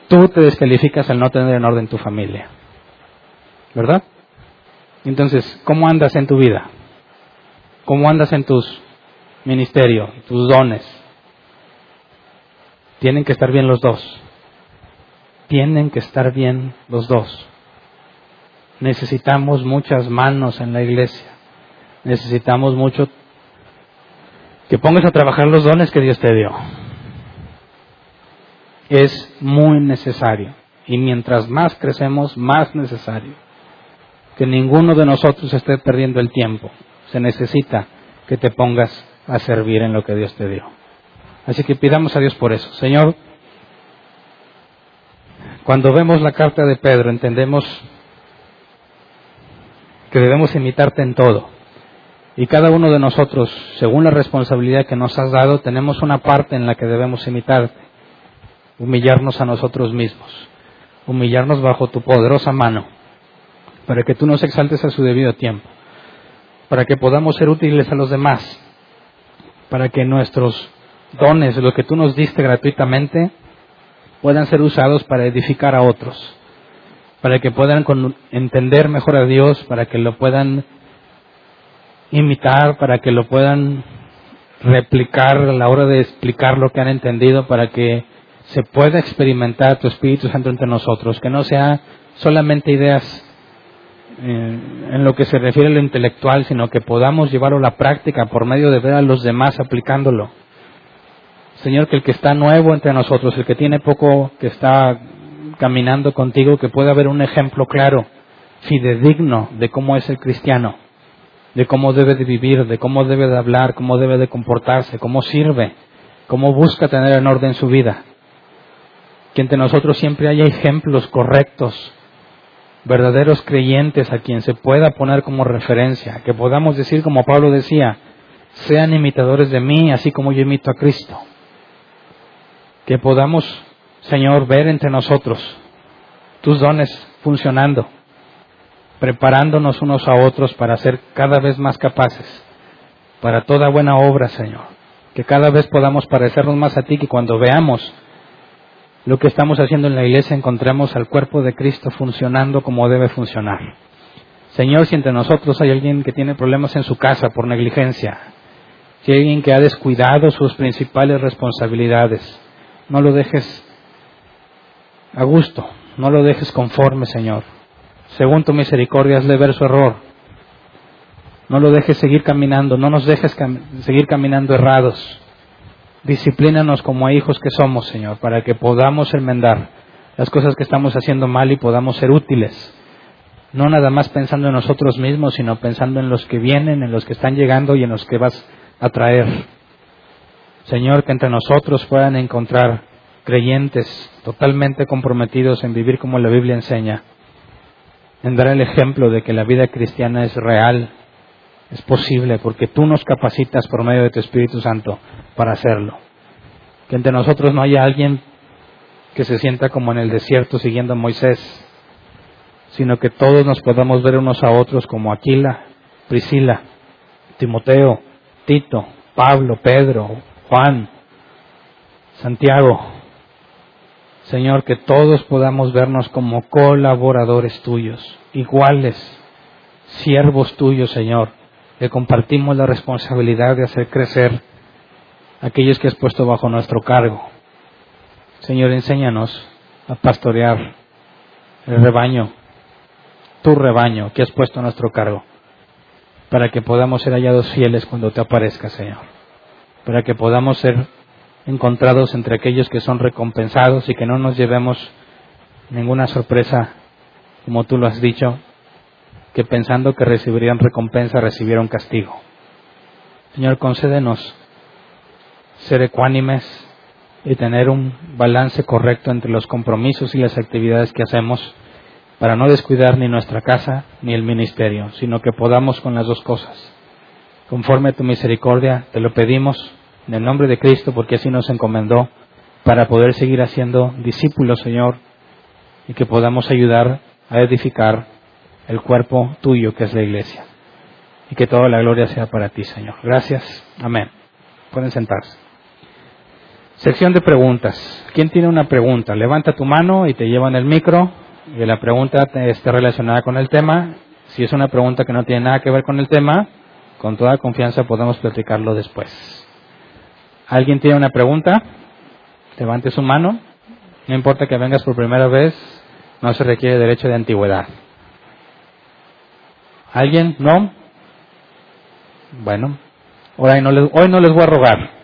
Tú te descalificas al no tener en orden tu familia. ¿Verdad? Entonces, ¿cómo andas en tu vida? ¿Cómo andas en tus ministerios, tus dones? Tienen que estar bien los dos. Tienen que estar bien los dos. Necesitamos muchas manos en la iglesia. Necesitamos mucho que pongas a trabajar los dones que Dios te dio. Es muy necesario. Y mientras más crecemos, más necesario. Que ninguno de nosotros esté perdiendo el tiempo. Se necesita que te pongas a servir en lo que Dios te dio. Así que pidamos a Dios por eso. Señor, cuando vemos la carta de Pedro entendemos que debemos imitarte en todo y cada uno de nosotros, según la responsabilidad que nos has dado, tenemos una parte en la que debemos imitarte, humillarnos a nosotros mismos, humillarnos bajo tu poderosa mano, para que tú nos exaltes a su debido tiempo, para que podamos ser útiles a los demás, para que nuestros dones, lo que tú nos diste gratuitamente, puedan ser usados para edificar a otros, para que puedan entender mejor a Dios, para que lo puedan imitar, para que lo puedan replicar a la hora de explicar lo que han entendido, para que se pueda experimentar tu Espíritu Santo entre nosotros, que no sea solamente ideas eh, en lo que se refiere a lo intelectual, sino que podamos llevarlo a la práctica por medio de ver a los demás aplicándolo. Señor, que el que está nuevo entre nosotros, el que tiene poco, que está caminando contigo, que pueda haber un ejemplo claro, fidedigno de cómo es el cristiano de cómo debe de vivir, de cómo debe de hablar, cómo debe de comportarse, cómo sirve, cómo busca tener en orden su vida. Que entre nosotros siempre haya ejemplos correctos, verdaderos creyentes a quien se pueda poner como referencia, que podamos decir como Pablo decía, sean imitadores de mí, así como yo imito a Cristo. Que podamos, Señor, ver entre nosotros tus dones funcionando preparándonos unos a otros para ser cada vez más capaces para toda buena obra, Señor. Que cada vez podamos parecernos más a ti, que cuando veamos lo que estamos haciendo en la iglesia encontremos al cuerpo de Cristo funcionando como debe funcionar. Señor, si entre nosotros hay alguien que tiene problemas en su casa por negligencia, si hay alguien que ha descuidado sus principales responsabilidades, no lo dejes a gusto, no lo dejes conforme, Señor según tu misericordia, hazle ver su error. No lo dejes seguir caminando, no nos dejes seguir caminando errados. Disciplínanos como hijos que somos, Señor, para que podamos enmendar las cosas que estamos haciendo mal y podamos ser útiles. No nada más pensando en nosotros mismos, sino pensando en los que vienen, en los que están llegando y en los que vas a traer. Señor, que entre nosotros puedan encontrar creyentes totalmente comprometidos en vivir como la Biblia enseña, en dar el ejemplo de que la vida cristiana es real, es posible, porque tú nos capacitas por medio de tu Espíritu Santo para hacerlo. Que entre nosotros no haya alguien que se sienta como en el desierto siguiendo a Moisés, sino que todos nos podamos ver unos a otros como Aquila, Priscila, Timoteo, Tito, Pablo, Pedro, Juan, Santiago. Señor, que todos podamos vernos como colaboradores tuyos, iguales, siervos tuyos, Señor, que compartimos la responsabilidad de hacer crecer aquellos que has puesto bajo nuestro cargo. Señor, enséñanos a pastorear el rebaño, tu rebaño que has puesto a nuestro cargo, para que podamos ser hallados fieles cuando te aparezca, Señor, para que podamos ser encontrados entre aquellos que son recompensados y que no nos llevemos ninguna sorpresa, como tú lo has dicho, que pensando que recibirían recompensa recibieron castigo. Señor, concédenos ser ecuánimes y tener un balance correcto entre los compromisos y las actividades que hacemos para no descuidar ni nuestra casa ni el ministerio, sino que podamos con las dos cosas. Conforme a tu misericordia, te lo pedimos en el nombre de Cristo, porque así nos encomendó, para poder seguir haciendo discípulos, Señor, y que podamos ayudar a edificar el cuerpo tuyo que es la iglesia. Y que toda la gloria sea para ti, Señor. Gracias. Amén. Pueden sentarse. Sección de preguntas. ¿Quién tiene una pregunta? Levanta tu mano y te llevan el micro. Y la pregunta esté relacionada con el tema. Si es una pregunta que no tiene nada que ver con el tema, con toda confianza podemos platicarlo después. ¿Alguien tiene una pregunta? Levante su mano. No importa que vengas por primera vez, no se requiere derecho de antigüedad. ¿Alguien? ¿No? Bueno, hoy no les, hoy no les voy a rogar.